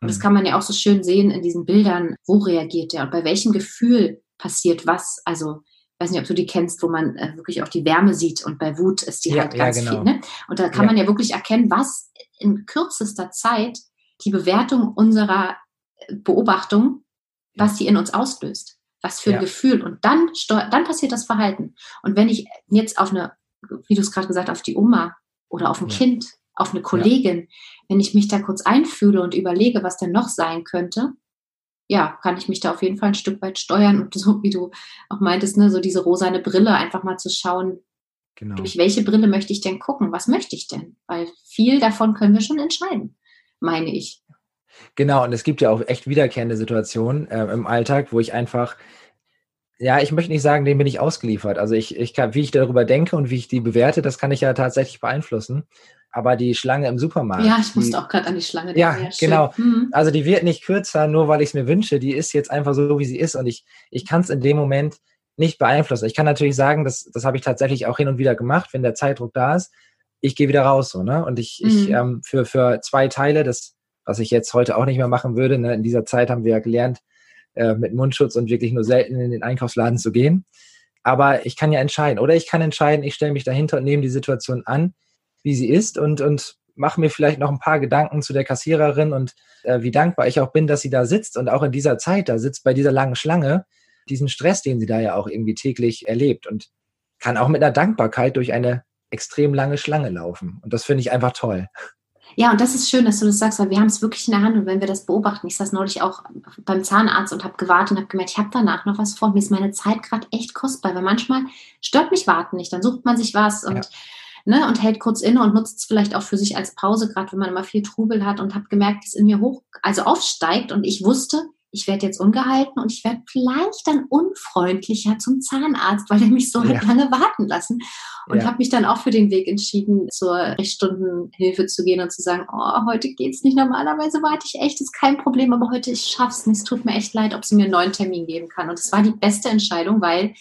S1: Und das mhm. kann man ja auch so schön sehen in diesen Bildern, wo reagiert der und bei welchem Gefühl passiert was. Also weiß nicht, ob du die kennst, wo man äh, wirklich auch die Wärme sieht und bei Wut ist die ja, halt ganz ja, genau. viel. Ne? Und da kann ja. man ja wirklich erkennen, was in kürzester Zeit die Bewertung unserer äh, Beobachtung, was die in uns auslöst. Was für ein Gefühl. Und dann, dann passiert das Verhalten. Und wenn ich jetzt auf eine, wie du es gerade gesagt hast, auf die Oma oder auf ein Kind, auf eine Kollegin, wenn ich mich da kurz einfühle und überlege, was denn noch sein könnte, ja, kann ich mich da auf jeden Fall ein Stück weit steuern und so wie du auch meintest, ne, so diese rosane Brille einfach mal zu schauen, genau. durch welche Brille möchte ich denn gucken? Was möchte ich denn? Weil viel davon können wir schon entscheiden, meine ich.
S2: Genau, und es gibt ja auch echt wiederkehrende Situationen äh, im Alltag, wo ich einfach, ja, ich möchte nicht sagen, dem bin ich ausgeliefert. Also ich, ich kann, wie ich darüber denke und wie ich die bewerte, das kann ich ja tatsächlich beeinflussen aber die Schlange im Supermarkt.
S1: Ja, ich musste auch gerade an die Schlange
S2: denken. Ja, genau. Mhm. Also die wird nicht kürzer, nur weil ich es mir wünsche. Die ist jetzt einfach so, wie sie ist. Und ich, ich kann es in dem Moment nicht beeinflussen. Ich kann natürlich sagen, das, das habe ich tatsächlich auch hin und wieder gemacht, wenn der Zeitdruck da ist. Ich gehe wieder raus, so, ne? Und ich, mhm. ich ähm, für, für zwei Teile, das, was ich jetzt heute auch nicht mehr machen würde, ne? in dieser Zeit haben wir ja gelernt, äh, mit Mundschutz und wirklich nur selten in den Einkaufsladen zu gehen. Aber ich kann ja entscheiden. Oder ich kann entscheiden, ich stelle mich dahinter und nehme die Situation an wie sie ist und, und mache mir vielleicht noch ein paar Gedanken zu der Kassiererin und äh, wie dankbar ich auch bin, dass sie da sitzt und auch in dieser Zeit da sitzt, bei dieser langen Schlange, diesen Stress, den sie da ja auch irgendwie täglich erlebt und kann auch mit einer Dankbarkeit durch eine extrem lange Schlange laufen. Und das finde ich einfach toll.
S1: Ja, und das ist schön, dass du das sagst, weil wir haben es wirklich in der Hand. Und wenn wir das beobachten, ich saß neulich auch beim Zahnarzt und habe gewartet und habe gemerkt, ich habe danach noch was vor. Mir ist meine Zeit gerade echt kostbar, weil manchmal stört mich Warten nicht, dann sucht man sich was und ja. ne, und hält kurz inne und nutzt es vielleicht auch für sich als Pause, gerade wenn man immer viel Trubel hat und habe gemerkt, dass in mir hoch, also aufsteigt. Und ich wusste, ich werde jetzt ungehalten und ich werde vielleicht dann unfreundlicher zum Zahnarzt, weil der mich so ja. lange warten lassen. Und ja. habe mich dann auch für den Weg entschieden, zur Rechtstundenhilfe zu gehen und zu sagen, oh, heute geht's nicht. Normalerweise warte ich echt, ist kein Problem, aber heute ich schaff's nicht. Es tut mir echt leid, ob sie mir einen neuen Termin geben kann. Und es war die beste Entscheidung, weil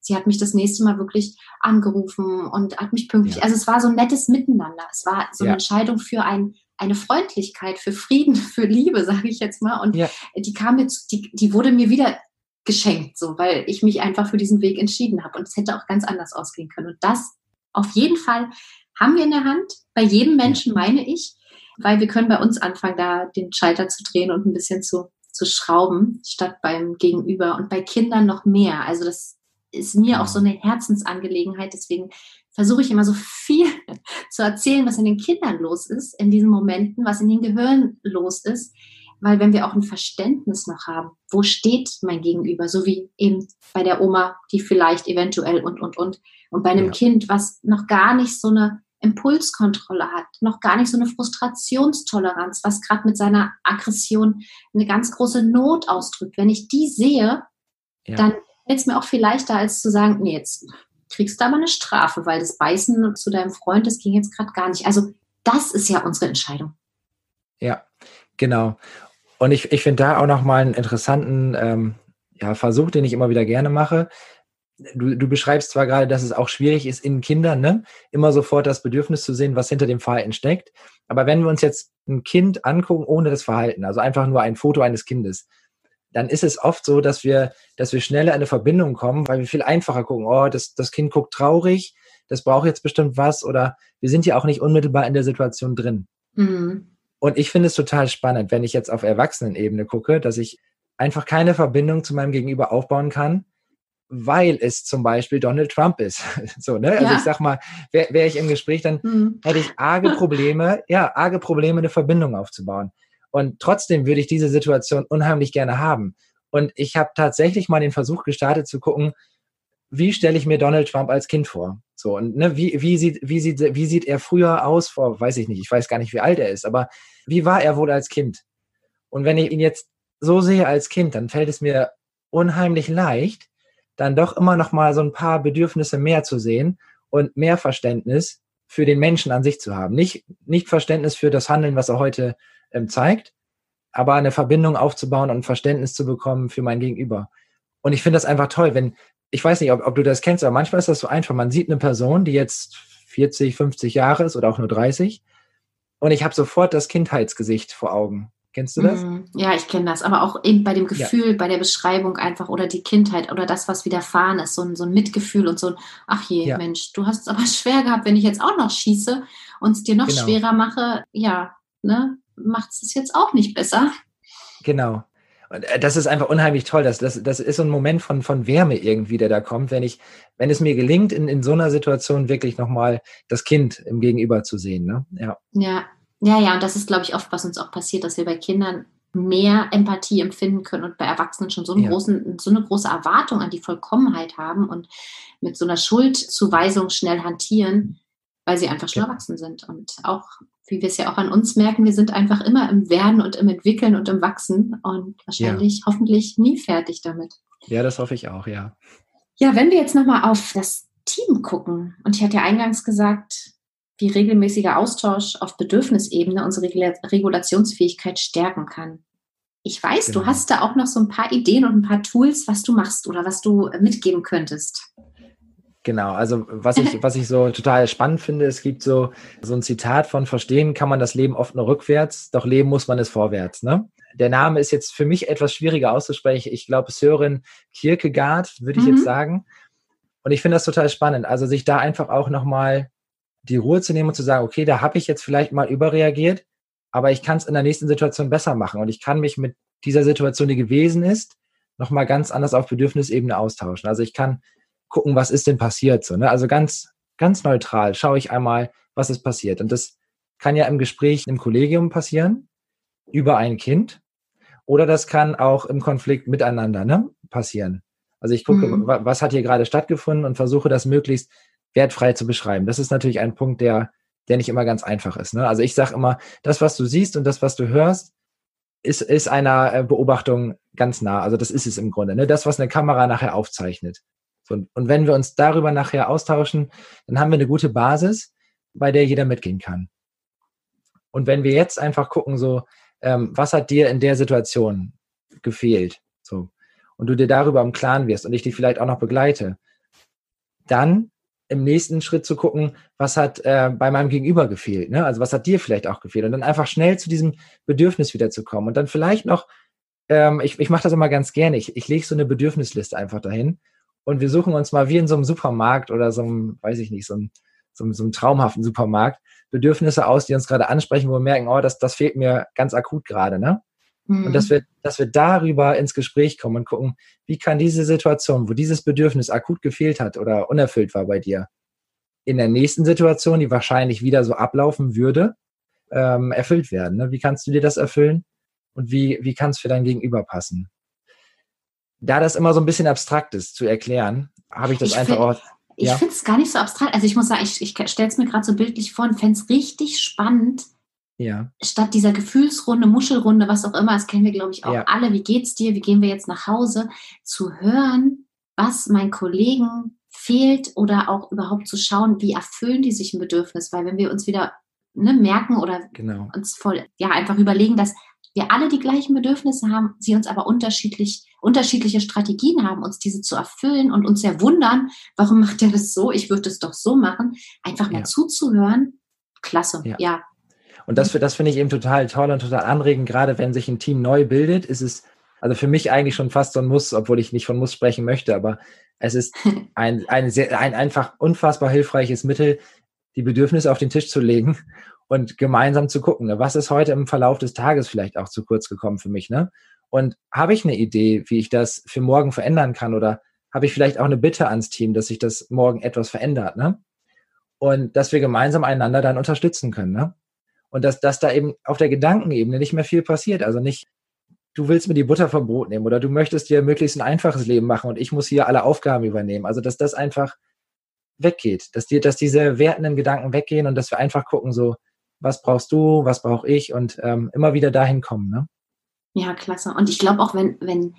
S1: sie hat mich das nächste Mal wirklich angerufen und hat mich pünktlich. Ja. Also es war so ein nettes Miteinander. Es war so eine Entscheidung für ein, eine Freundlichkeit, für Frieden, für Liebe, sage ich jetzt mal. Und ja. die kam jetzt, die, die wurde mir wieder geschenkt, so, weil ich mich einfach für diesen Weg entschieden habe. Und es hätte auch ganz anders ausgehen können. Und das auf jeden Fall haben wir in der Hand, bei jedem Menschen, meine ich, weil wir können bei uns anfangen, da den Schalter zu drehen und ein bisschen zu, zu schrauben, statt beim Gegenüber. Und bei Kindern noch mehr. Also das ist mir auch so eine Herzensangelegenheit. Deswegen versuche ich immer so viel zu erzählen, was in den Kindern los ist, in diesen Momenten, was in den Gehirnen los ist. Weil wenn wir auch ein Verständnis noch haben, wo steht mein Gegenüber, so wie eben bei der Oma, die vielleicht eventuell und, und, und, und bei einem ja. Kind, was noch gar nicht so eine Impulskontrolle hat, noch gar nicht so eine Frustrationstoleranz, was gerade mit seiner Aggression eine ganz große Not ausdrückt. Wenn ich die sehe, ja. dann fällt es mir auch viel leichter, als zu sagen, nee, jetzt kriegst du aber eine Strafe, weil das Beißen zu deinem Freund, das ging jetzt gerade gar nicht. Also das ist ja unsere Entscheidung.
S2: Ja, genau. Und ich, ich finde da auch nochmal einen interessanten ähm, ja, Versuch, den ich immer wieder gerne mache. Du, du beschreibst zwar gerade, dass es auch schwierig ist, in Kindern ne, immer sofort das Bedürfnis zu sehen, was hinter dem Verhalten steckt. Aber wenn wir uns jetzt ein Kind angucken ohne das Verhalten, also einfach nur ein Foto eines Kindes, dann ist es oft so, dass wir, dass wir schneller in eine Verbindung kommen, weil wir viel einfacher gucken, oh, das, das Kind guckt traurig, das braucht jetzt bestimmt was oder wir sind ja auch nicht unmittelbar in der Situation drin. Mhm. Und ich finde es total spannend, wenn ich jetzt auf Erwachsenenebene gucke, dass ich einfach keine Verbindung zu meinem Gegenüber aufbauen kann, weil es zum Beispiel Donald Trump ist. so, ne? Also ja. Also ich sag mal, wäre wär ich im Gespräch, dann mhm. hätte ich arge Probleme, ja, arge Probleme, eine Verbindung aufzubauen. Und trotzdem würde ich diese Situation unheimlich gerne haben. Und ich habe tatsächlich mal den Versuch gestartet zu gucken, wie stelle ich mir Donald Trump als Kind vor? So, und ne, wie, wie, sieht, wie, sieht, wie sieht er früher aus vor, weiß ich nicht, ich weiß gar nicht, wie alt er ist, aber wie war er wohl als Kind? Und wenn ich ihn jetzt so sehe als Kind, dann fällt es mir unheimlich leicht, dann doch immer noch mal so ein paar Bedürfnisse mehr zu sehen und mehr Verständnis für den Menschen an sich zu haben. Nicht, nicht Verständnis für das Handeln, was er heute ähm, zeigt, aber eine Verbindung aufzubauen und Verständnis zu bekommen für mein Gegenüber. Und ich finde das einfach toll, wenn, ich weiß nicht, ob, ob du das kennst, aber manchmal ist das so einfach. Man sieht eine Person, die jetzt 40, 50 Jahre ist oder auch nur 30 und ich habe sofort das Kindheitsgesicht vor Augen. Kennst du das?
S1: Mm, ja, ich kenne das. Aber auch eben bei dem Gefühl, ja. bei der Beschreibung einfach oder die Kindheit oder das, was widerfahren ist, so ein, so ein Mitgefühl und so ein, ach je, ja. Mensch, du hast es aber schwer gehabt, wenn ich jetzt auch noch schieße und es dir noch genau. schwerer mache, ja, ne, macht es jetzt auch nicht besser.
S2: Genau. Und äh, das ist einfach unheimlich toll. Das, das, das ist so ein Moment von, von Wärme irgendwie, der da kommt, wenn ich, wenn es mir gelingt, in, in so einer Situation wirklich nochmal das Kind im Gegenüber zu sehen. Ne?
S1: Ja. ja, ja, ja. Und das ist, glaube ich, oft, was uns auch passiert, dass wir bei Kindern mehr Empathie empfinden können und bei Erwachsenen schon so, einen ja. großen, so eine große Erwartung an die Vollkommenheit haben und mit so einer Schuldzuweisung schnell hantieren, weil sie einfach schon ja. erwachsen sind. Und auch wie wir es ja auch an uns merken, wir sind einfach immer im Werden und im Entwickeln und im Wachsen und wahrscheinlich, ja. hoffentlich nie fertig damit.
S2: Ja, das hoffe ich auch, ja.
S1: Ja, wenn wir jetzt nochmal auf das Team gucken, und ich hatte ja eingangs gesagt, wie regelmäßiger Austausch auf Bedürfnisebene unsere Regulationsfähigkeit stärken kann. Ich weiß, genau. du hast da auch noch so ein paar Ideen und ein paar Tools, was du machst oder was du mitgeben könntest.
S2: Genau, also was ich, was ich so total spannend finde, es gibt so, so ein Zitat von Verstehen kann man das Leben oft nur rückwärts, doch leben muss man es vorwärts. Ne? Der Name ist jetzt für mich etwas schwieriger auszusprechen. Ich glaube, Sören Kierkegaard, würde ich mhm. jetzt sagen. Und ich finde das total spannend. Also sich da einfach auch nochmal die Ruhe zu nehmen und zu sagen, okay, da habe ich jetzt vielleicht mal überreagiert, aber ich kann es in der nächsten Situation besser machen. Und ich kann mich mit dieser Situation, die gewesen ist, nochmal ganz anders auf Bedürfnisebene austauschen. Also ich kann gucken, was ist denn passiert. So, ne? Also ganz, ganz neutral schaue ich einmal, was ist passiert. Und das kann ja im Gespräch im Kollegium passieren, über ein Kind, oder das kann auch im Konflikt miteinander ne, passieren. Also ich gucke, mhm. was hat hier gerade stattgefunden und versuche das möglichst wertfrei zu beschreiben. Das ist natürlich ein Punkt, der, der nicht immer ganz einfach ist. Ne? Also ich sage immer, das, was du siehst und das, was du hörst, ist, ist einer äh, Beobachtung ganz nah. Also das ist es im Grunde. Ne? Das, was eine Kamera nachher aufzeichnet. Und, und wenn wir uns darüber nachher austauschen, dann haben wir eine gute Basis, bei der jeder mitgehen kann. Und wenn wir jetzt einfach gucken, so, ähm, was hat dir in der Situation gefehlt? So, und du dir darüber im Klaren wirst und ich dich vielleicht auch noch begleite, dann im nächsten Schritt zu gucken, was hat äh, bei meinem Gegenüber gefehlt, ne? Also was hat dir vielleicht auch gefehlt? Und dann einfach schnell zu diesem Bedürfnis wiederzukommen und dann vielleicht noch, ähm, ich, ich mache das immer ganz gerne, ich, ich lege so eine Bedürfnisliste einfach dahin und wir suchen uns mal wie in so einem Supermarkt oder so einem, weiß ich nicht, so einem, so einem, so einem traumhaften Supermarkt Bedürfnisse aus, die uns gerade ansprechen, wo wir merken, oh, das, das fehlt mir ganz akut gerade, ne? Mhm. Und dass wir, dass wir darüber ins Gespräch kommen und gucken, wie kann diese Situation, wo dieses Bedürfnis akut gefehlt hat oder unerfüllt war bei dir, in der nächsten Situation, die wahrscheinlich wieder so ablaufen würde, ähm, erfüllt werden. Ne? Wie kannst du dir das erfüllen? Und wie, wie kann es für dein Gegenüber passen? Da das immer so ein bisschen abstrakt ist zu erklären, habe ich das ich einfach auch.
S1: Ich finde es gar nicht so abstrakt. Also ich muss sagen, ich, ich stelle es mir gerade so bildlich vor und fände es richtig spannend, ja. statt dieser Gefühlsrunde, Muschelrunde, was auch immer, das kennen wir, glaube ich, auch ja. alle, wie geht's dir, wie gehen wir jetzt nach Hause, zu hören, was meinen Kollegen fehlt oder auch überhaupt zu schauen, wie erfüllen die sich ein Bedürfnis. Weil wenn wir uns wieder ne, merken oder genau. uns voll, ja, einfach überlegen, dass wir alle die gleichen Bedürfnisse haben, sie uns aber unterschiedlich, unterschiedliche Strategien haben, uns diese zu erfüllen und uns sehr wundern, warum macht er das so? Ich würde es doch so machen. Einfach mal ja. zuzuhören. Klasse, ja. ja.
S2: Und das, das finde ich eben total toll und total anregend, gerade wenn sich ein Team neu bildet, ist es also für mich eigentlich schon fast so ein Muss, obwohl ich nicht von Muss sprechen möchte, aber es ist ein, ein, sehr, ein einfach unfassbar hilfreiches Mittel, die Bedürfnisse auf den Tisch zu legen und gemeinsam zu gucken, ne, was ist heute im Verlauf des Tages vielleicht auch zu kurz gekommen für mich, ne? Und habe ich eine Idee, wie ich das für morgen verändern kann oder habe ich vielleicht auch eine Bitte ans Team, dass sich das morgen etwas verändert, ne? Und dass wir gemeinsam einander dann unterstützen können, ne? Und dass, dass da eben auf der Gedankenebene nicht mehr viel passiert. Also nicht, du willst mir die Butter vom Brot nehmen oder du möchtest dir möglichst ein einfaches Leben machen und ich muss hier alle Aufgaben übernehmen. Also dass das einfach weggeht, dass, die, dass diese wertenden Gedanken weggehen und dass wir einfach gucken, so, was brauchst du, was brauche ich und ähm, immer wieder dahin kommen. Ne?
S1: Ja, klasse. Und ich glaube auch, wenn, wenn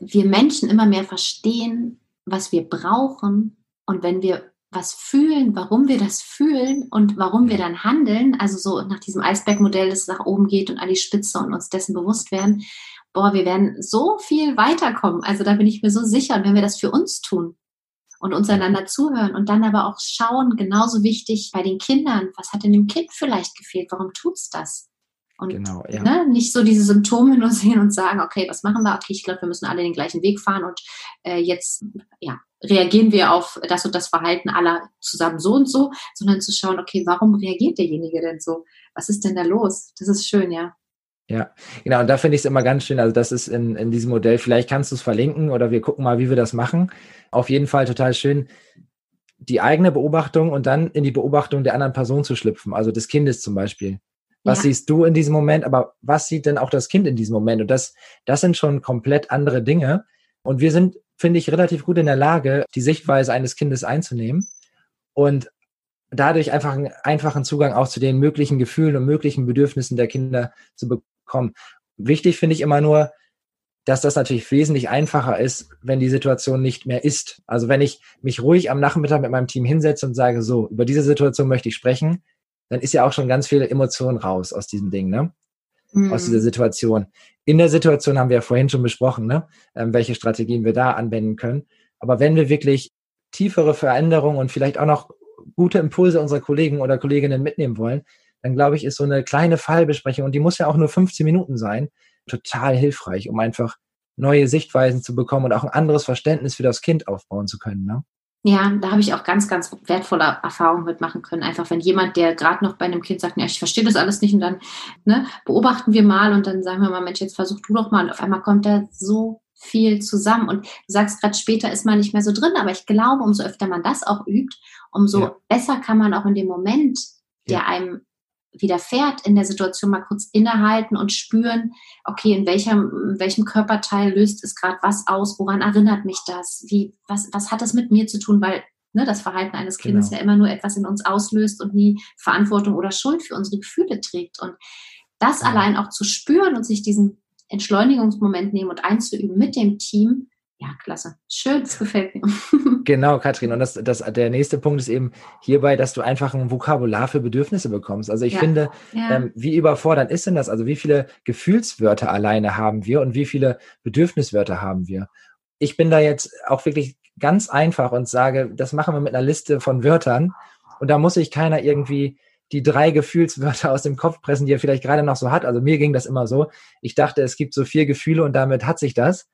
S1: wir Menschen immer mehr verstehen, was wir brauchen und wenn wir was fühlen, warum wir das fühlen und warum wir dann handeln, also so nach diesem Eisbergmodell, das nach oben geht und an die Spitze und uns dessen bewusst werden, boah, wir werden so viel weiterkommen. Also da bin ich mir so sicher. Und wenn wir das für uns tun und uns einander zuhören und dann aber auch schauen, genauso wichtig bei den Kindern, was hat denn dem Kind vielleicht gefehlt? Warum tut's das? Und genau, ja. ne, nicht so diese Symptome nur sehen und sagen, okay, was machen wir? Okay, ich glaube, wir müssen alle den gleichen Weg fahren und äh, jetzt ja, reagieren wir auf das und das Verhalten aller zusammen so und so, sondern zu schauen, okay, warum reagiert derjenige denn so? Was ist denn da los? Das ist schön, ja.
S2: Ja, genau. Und da finde ich es immer ganz schön. Also das ist in, in diesem Modell. Vielleicht kannst du es verlinken oder wir gucken mal, wie wir das machen. Auf jeden Fall total schön, die eigene Beobachtung und dann in die Beobachtung der anderen Person zu schlüpfen. Also des Kindes zum Beispiel. Was ja. siehst du in diesem Moment? Aber was sieht denn auch das Kind in diesem Moment? Und das, das sind schon komplett andere Dinge. Und wir sind, finde ich, relativ gut in der Lage, die Sichtweise eines Kindes einzunehmen und dadurch einfach einen einfachen Zugang auch zu den möglichen Gefühlen und möglichen Bedürfnissen der Kinder zu bekommen. Wichtig finde ich immer nur, dass das natürlich wesentlich einfacher ist, wenn die Situation nicht mehr ist. Also wenn ich mich ruhig am Nachmittag mit meinem Team hinsetze und sage, so, über diese Situation möchte ich sprechen, dann ist ja auch schon ganz viel Emotion raus aus diesem Ding, ne? Mhm. Aus dieser Situation. In der Situation haben wir ja vorhin schon besprochen, ne? Ähm, welche Strategien wir da anwenden können. Aber wenn wir wirklich tiefere Veränderungen und vielleicht auch noch gute Impulse unserer Kollegen oder Kolleginnen mitnehmen wollen, dann glaube ich, ist so eine kleine Fallbesprechung, und die muss ja auch nur 15 Minuten sein, total hilfreich, um einfach neue Sichtweisen zu bekommen und auch ein anderes Verständnis für das Kind aufbauen zu können. Ne?
S1: Ja, da habe ich auch ganz, ganz wertvolle Erfahrungen mitmachen können. Einfach wenn jemand, der gerade noch bei einem Kind sagt, ja, ich verstehe das alles nicht und dann ne, beobachten wir mal und dann sagen wir mal, Mensch, jetzt versuch du doch mal. Und auf einmal kommt da so viel zusammen. Und du sagst gerade, später ist man nicht mehr so drin, aber ich glaube, umso öfter man das auch übt, umso ja. besser kann man auch in dem Moment, der ja. einem widerfährt, in der Situation mal kurz innehalten und spüren, okay, in welchem, in welchem Körperteil löst es gerade was aus, woran erinnert mich das, wie, was, was hat das mit mir zu tun, weil ne, das Verhalten eines Kindes genau. ja immer nur etwas in uns auslöst und nie Verantwortung oder Schuld für unsere Gefühle trägt. Und das ja. allein auch zu spüren und sich diesen Entschleunigungsmoment nehmen und einzuüben mit dem Team, ja, klasse. Schön, das gefällt mir.
S2: Genau, Katrin. Und das, das, der nächste Punkt ist eben hierbei, dass du einfach ein Vokabular für Bedürfnisse bekommst. Also ich ja. finde, ja. Ähm, wie überfordernd ist denn das? Also wie viele Gefühlswörter alleine haben wir und wie viele Bedürfniswörter haben wir? Ich bin da jetzt auch wirklich ganz einfach und sage, das machen wir mit einer Liste von Wörtern. Und da muss sich keiner irgendwie die drei Gefühlswörter aus dem Kopf pressen, die er vielleicht gerade noch so hat. Also mir ging das immer so. Ich dachte, es gibt so vier Gefühle und damit hat sich das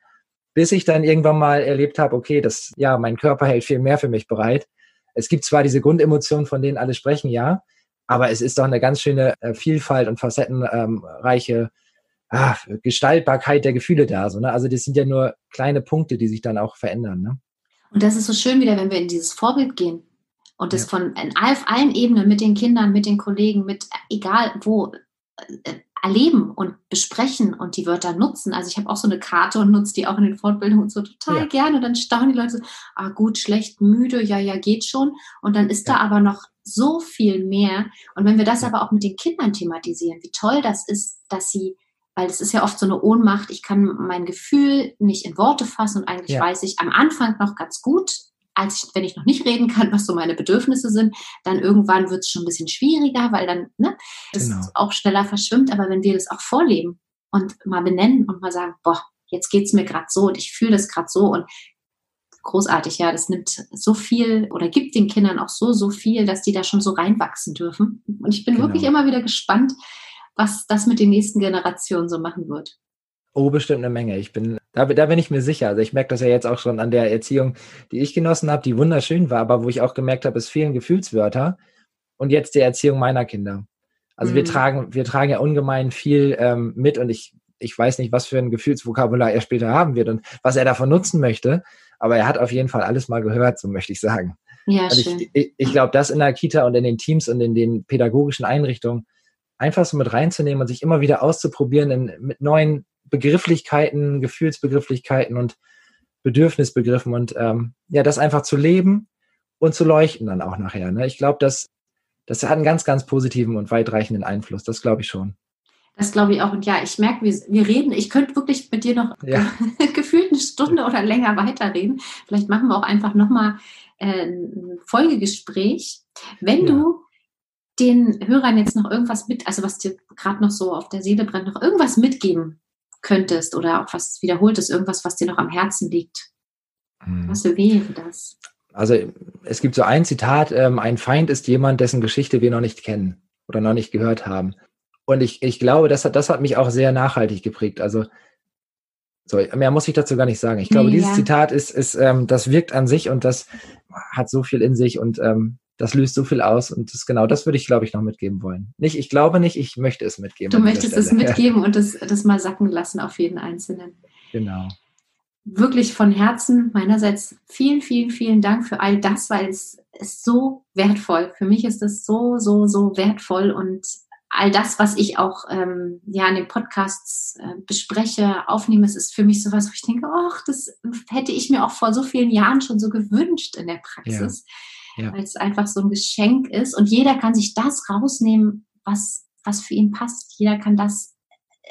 S2: bis ich dann irgendwann mal erlebt habe, okay, das, ja, mein Körper hält viel mehr für mich bereit. Es gibt zwar diese Grundemotionen, von denen alle sprechen, ja, aber es ist doch eine ganz schöne äh, Vielfalt und facettenreiche ah, Gestaltbarkeit der Gefühle da. So, ne? Also das sind ja nur kleine Punkte, die sich dann auch verändern. Ne?
S1: Und das ist so schön wieder, wenn wir in dieses Vorbild gehen und das ja. von auf allen Ebenen mit den Kindern, mit den Kollegen, mit egal wo äh, erleben und besprechen und die Wörter nutzen. Also ich habe auch so eine Karte und nutze die auch in den Fortbildungen und so total ja. gerne. Und dann staunen die Leute so, ah gut, schlecht, müde, ja, ja, geht schon. Und dann ist ja. da aber noch so viel mehr. Und wenn wir das aber auch mit den Kindern thematisieren, wie toll das ist, dass sie, weil es ist ja oft so eine Ohnmacht, ich kann mein Gefühl nicht in Worte fassen und eigentlich ja. weiß ich am Anfang noch ganz gut, als ich, wenn ich noch nicht reden kann, was so meine Bedürfnisse sind, dann irgendwann wird es schon ein bisschen schwieriger, weil dann ne, das genau. auch schneller verschwimmt. Aber wenn wir das auch vorleben und mal benennen und mal sagen, boah, jetzt geht es mir gerade so und ich fühle das gerade so und großartig, ja, das nimmt so viel oder gibt den Kindern auch so, so viel, dass die da schon so reinwachsen dürfen. Und ich bin genau. wirklich immer wieder gespannt, was das mit den nächsten Generationen so machen wird.
S2: Oh, bestimmt eine Menge. Ich bin, da, da bin ich mir sicher. Also ich merke das ja jetzt auch schon an der Erziehung, die ich genossen habe, die wunderschön war, aber wo ich auch gemerkt habe, es fehlen Gefühlswörter. Und jetzt die Erziehung meiner Kinder. Also mhm. wir tragen, wir tragen ja ungemein viel ähm, mit und ich, ich weiß nicht, was für ein Gefühlsvokabular er später haben wird und was er davon nutzen möchte. Aber er hat auf jeden Fall alles mal gehört, so möchte ich sagen. Ja, also schön. ich, ich, ich glaube, das in der Kita und in den Teams und in den pädagogischen Einrichtungen einfach so mit reinzunehmen und sich immer wieder auszuprobieren in, mit neuen Begrifflichkeiten, Gefühlsbegrifflichkeiten und Bedürfnisbegriffen und ähm, ja, das einfach zu leben und zu leuchten dann auch nachher. Ne? Ich glaube, das, das hat einen ganz, ganz positiven und weitreichenden Einfluss. Das glaube ich schon.
S1: Das glaube ich auch. Und ja, ich merke, wir, wir reden. Ich könnte wirklich mit dir noch ja. gefühlt eine Stunde oder länger weiterreden. Vielleicht machen wir auch einfach nochmal äh, ein Folgegespräch. Wenn ja. du den Hörern jetzt noch irgendwas mit, also was dir gerade noch so auf der Seele brennt, noch irgendwas mitgeben könntest oder auch was wiederholtes, irgendwas, was dir noch am Herzen liegt, hm. was wäre das?
S2: Also es gibt so ein Zitat, ähm, ein Feind ist jemand, dessen Geschichte wir noch nicht kennen oder noch nicht gehört haben. Und ich, ich glaube, das hat, das hat mich auch sehr nachhaltig geprägt. Also so, mehr muss ich dazu gar nicht sagen. Ich glaube, nee, dieses ja. Zitat ist, ist ähm, das wirkt an sich und das hat so viel in sich und ähm, das löst so viel aus und das genau, das würde ich, glaube ich, noch mitgeben wollen. Nicht, ich glaube nicht, ich möchte es mitgeben.
S1: Du möchtest es mitgeben und das, das mal sacken lassen auf jeden Einzelnen.
S2: Genau.
S1: Wirklich von Herzen meinerseits vielen, vielen, vielen Dank für all das, weil es ist so wertvoll. Für mich ist es so, so, so wertvoll und all das, was ich auch ähm, ja in den Podcasts äh, bespreche, aufnehme, es ist für mich sowas, wo ich denke, ach, das hätte ich mir auch vor so vielen Jahren schon so gewünscht in der Praxis. Ja ja. weil es einfach so ein Geschenk ist und jeder kann sich das rausnehmen, was, was für ihn passt. Jeder kann das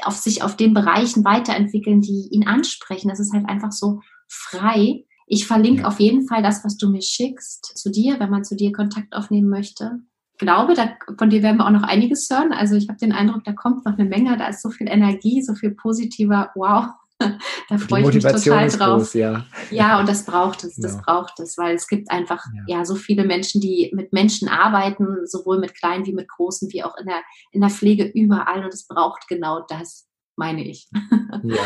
S1: auf sich auf den Bereichen weiterentwickeln, die ihn ansprechen. Das ist halt einfach so frei. Ich verlinke ja. auf jeden Fall das, was du mir schickst, zu dir, wenn man zu dir Kontakt aufnehmen möchte. Ich glaube, da, von dir werden wir auch noch einiges hören. Also ich habe den Eindruck, da kommt noch eine Menge, da ist so viel Energie, so viel positiver, wow, da freue ich mich total drauf. Groß, ja. ja, und das braucht es, das ja. braucht es, weil es gibt einfach ja. ja. so viele Menschen, die mit Menschen arbeiten, sowohl mit kleinen wie mit großen, wie auch in der, in der Pflege überall und es braucht genau das meine ich.
S2: ja.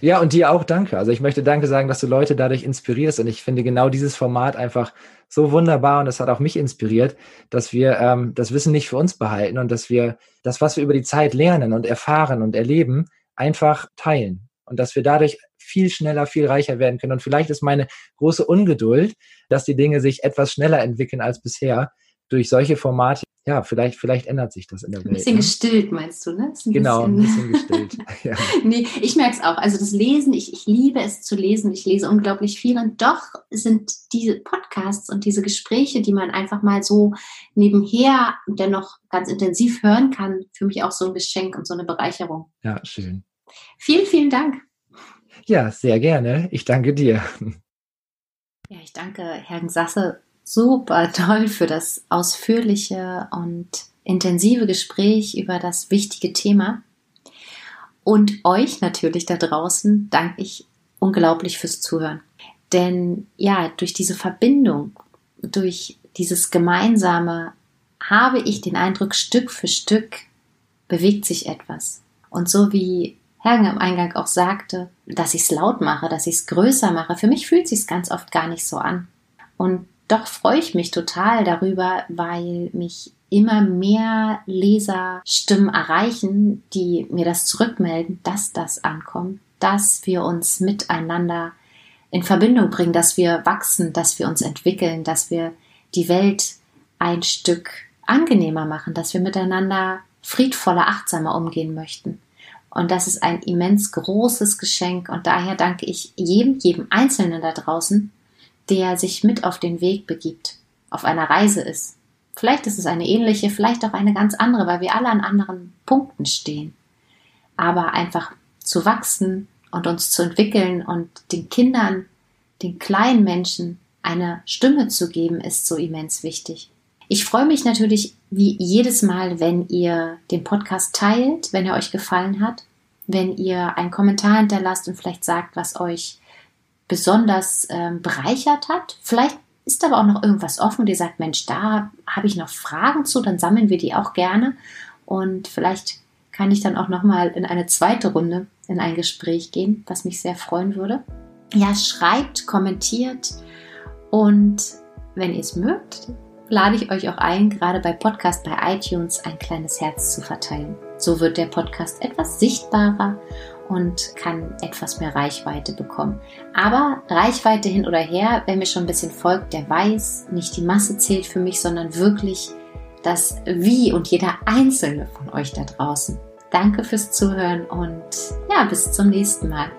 S2: ja, und dir auch danke. Also ich möchte danke sagen, dass du Leute dadurch inspirierst. Und ich finde genau dieses Format einfach so wunderbar und das hat auch mich inspiriert, dass wir ähm, das Wissen nicht für uns behalten und dass wir das, was wir über die Zeit lernen und erfahren und erleben, einfach teilen und dass wir dadurch viel schneller, viel reicher werden können. Und vielleicht ist meine große Ungeduld, dass die Dinge sich etwas schneller entwickeln als bisher durch solche Formate. Ja, vielleicht, vielleicht ändert sich das in der Welt.
S1: Ein bisschen ne? gestillt, meinst du, ne?
S2: Ein genau, bisschen, ein bisschen gestillt.
S1: ja. nee, ich merke es auch. Also das Lesen, ich, ich liebe es zu lesen. Ich lese unglaublich viel. Und doch sind diese Podcasts und diese Gespräche, die man einfach mal so nebenher dennoch ganz intensiv hören kann, für mich auch so ein Geschenk und so eine Bereicherung.
S2: Ja, schön.
S1: Vielen, vielen Dank.
S2: Ja, sehr gerne. Ich danke dir.
S1: Ja, ich danke Herrn Sasse super toll für das ausführliche und intensive Gespräch über das wichtige Thema. Und euch natürlich da draußen danke ich unglaublich fürs Zuhören. Denn ja, durch diese Verbindung, durch dieses Gemeinsame habe ich den Eindruck, Stück für Stück bewegt sich etwas. Und so wie Hergen am Eingang auch sagte, dass ich es laut mache, dass ich es größer mache. Für mich fühlt sich ganz oft gar nicht so an. Und doch freue ich mich total darüber, weil mich immer mehr Leserstimmen erreichen, die mir das zurückmelden, dass das ankommt, dass wir uns miteinander in Verbindung bringen, dass wir wachsen, dass wir uns entwickeln, dass wir die Welt ein Stück angenehmer machen, dass wir miteinander friedvoller, achtsamer umgehen möchten. Und das ist ein immens großes Geschenk. Und daher danke ich jedem, jedem Einzelnen da draußen, der sich mit auf den Weg begibt, auf einer Reise ist. Vielleicht ist es eine ähnliche, vielleicht auch eine ganz andere, weil wir alle an anderen Punkten stehen. Aber einfach zu wachsen und uns zu entwickeln und den Kindern, den kleinen Menschen eine Stimme zu geben, ist so immens wichtig. Ich freue mich natürlich wie jedes Mal, wenn ihr den Podcast teilt, wenn er euch gefallen hat, wenn ihr einen Kommentar hinterlasst und vielleicht sagt, was euch besonders ähm, bereichert hat. Vielleicht ist aber auch noch irgendwas offen und ihr sagt, Mensch, da habe ich noch Fragen zu, dann sammeln wir die auch gerne und vielleicht kann ich dann auch noch mal in eine zweite Runde in ein Gespräch gehen, was mich sehr freuen würde. Ja, schreibt, kommentiert und wenn ihr es mögt, lade ich euch auch ein, gerade bei Podcast bei iTunes ein kleines Herz zu verteilen. So wird der Podcast etwas sichtbarer und kann etwas mehr Reichweite bekommen. Aber Reichweite hin oder her, wer mir schon ein bisschen folgt, der weiß, nicht die Masse zählt für mich, sondern wirklich das Wie und jeder einzelne von euch da draußen. Danke fürs Zuhören und ja, bis zum nächsten Mal.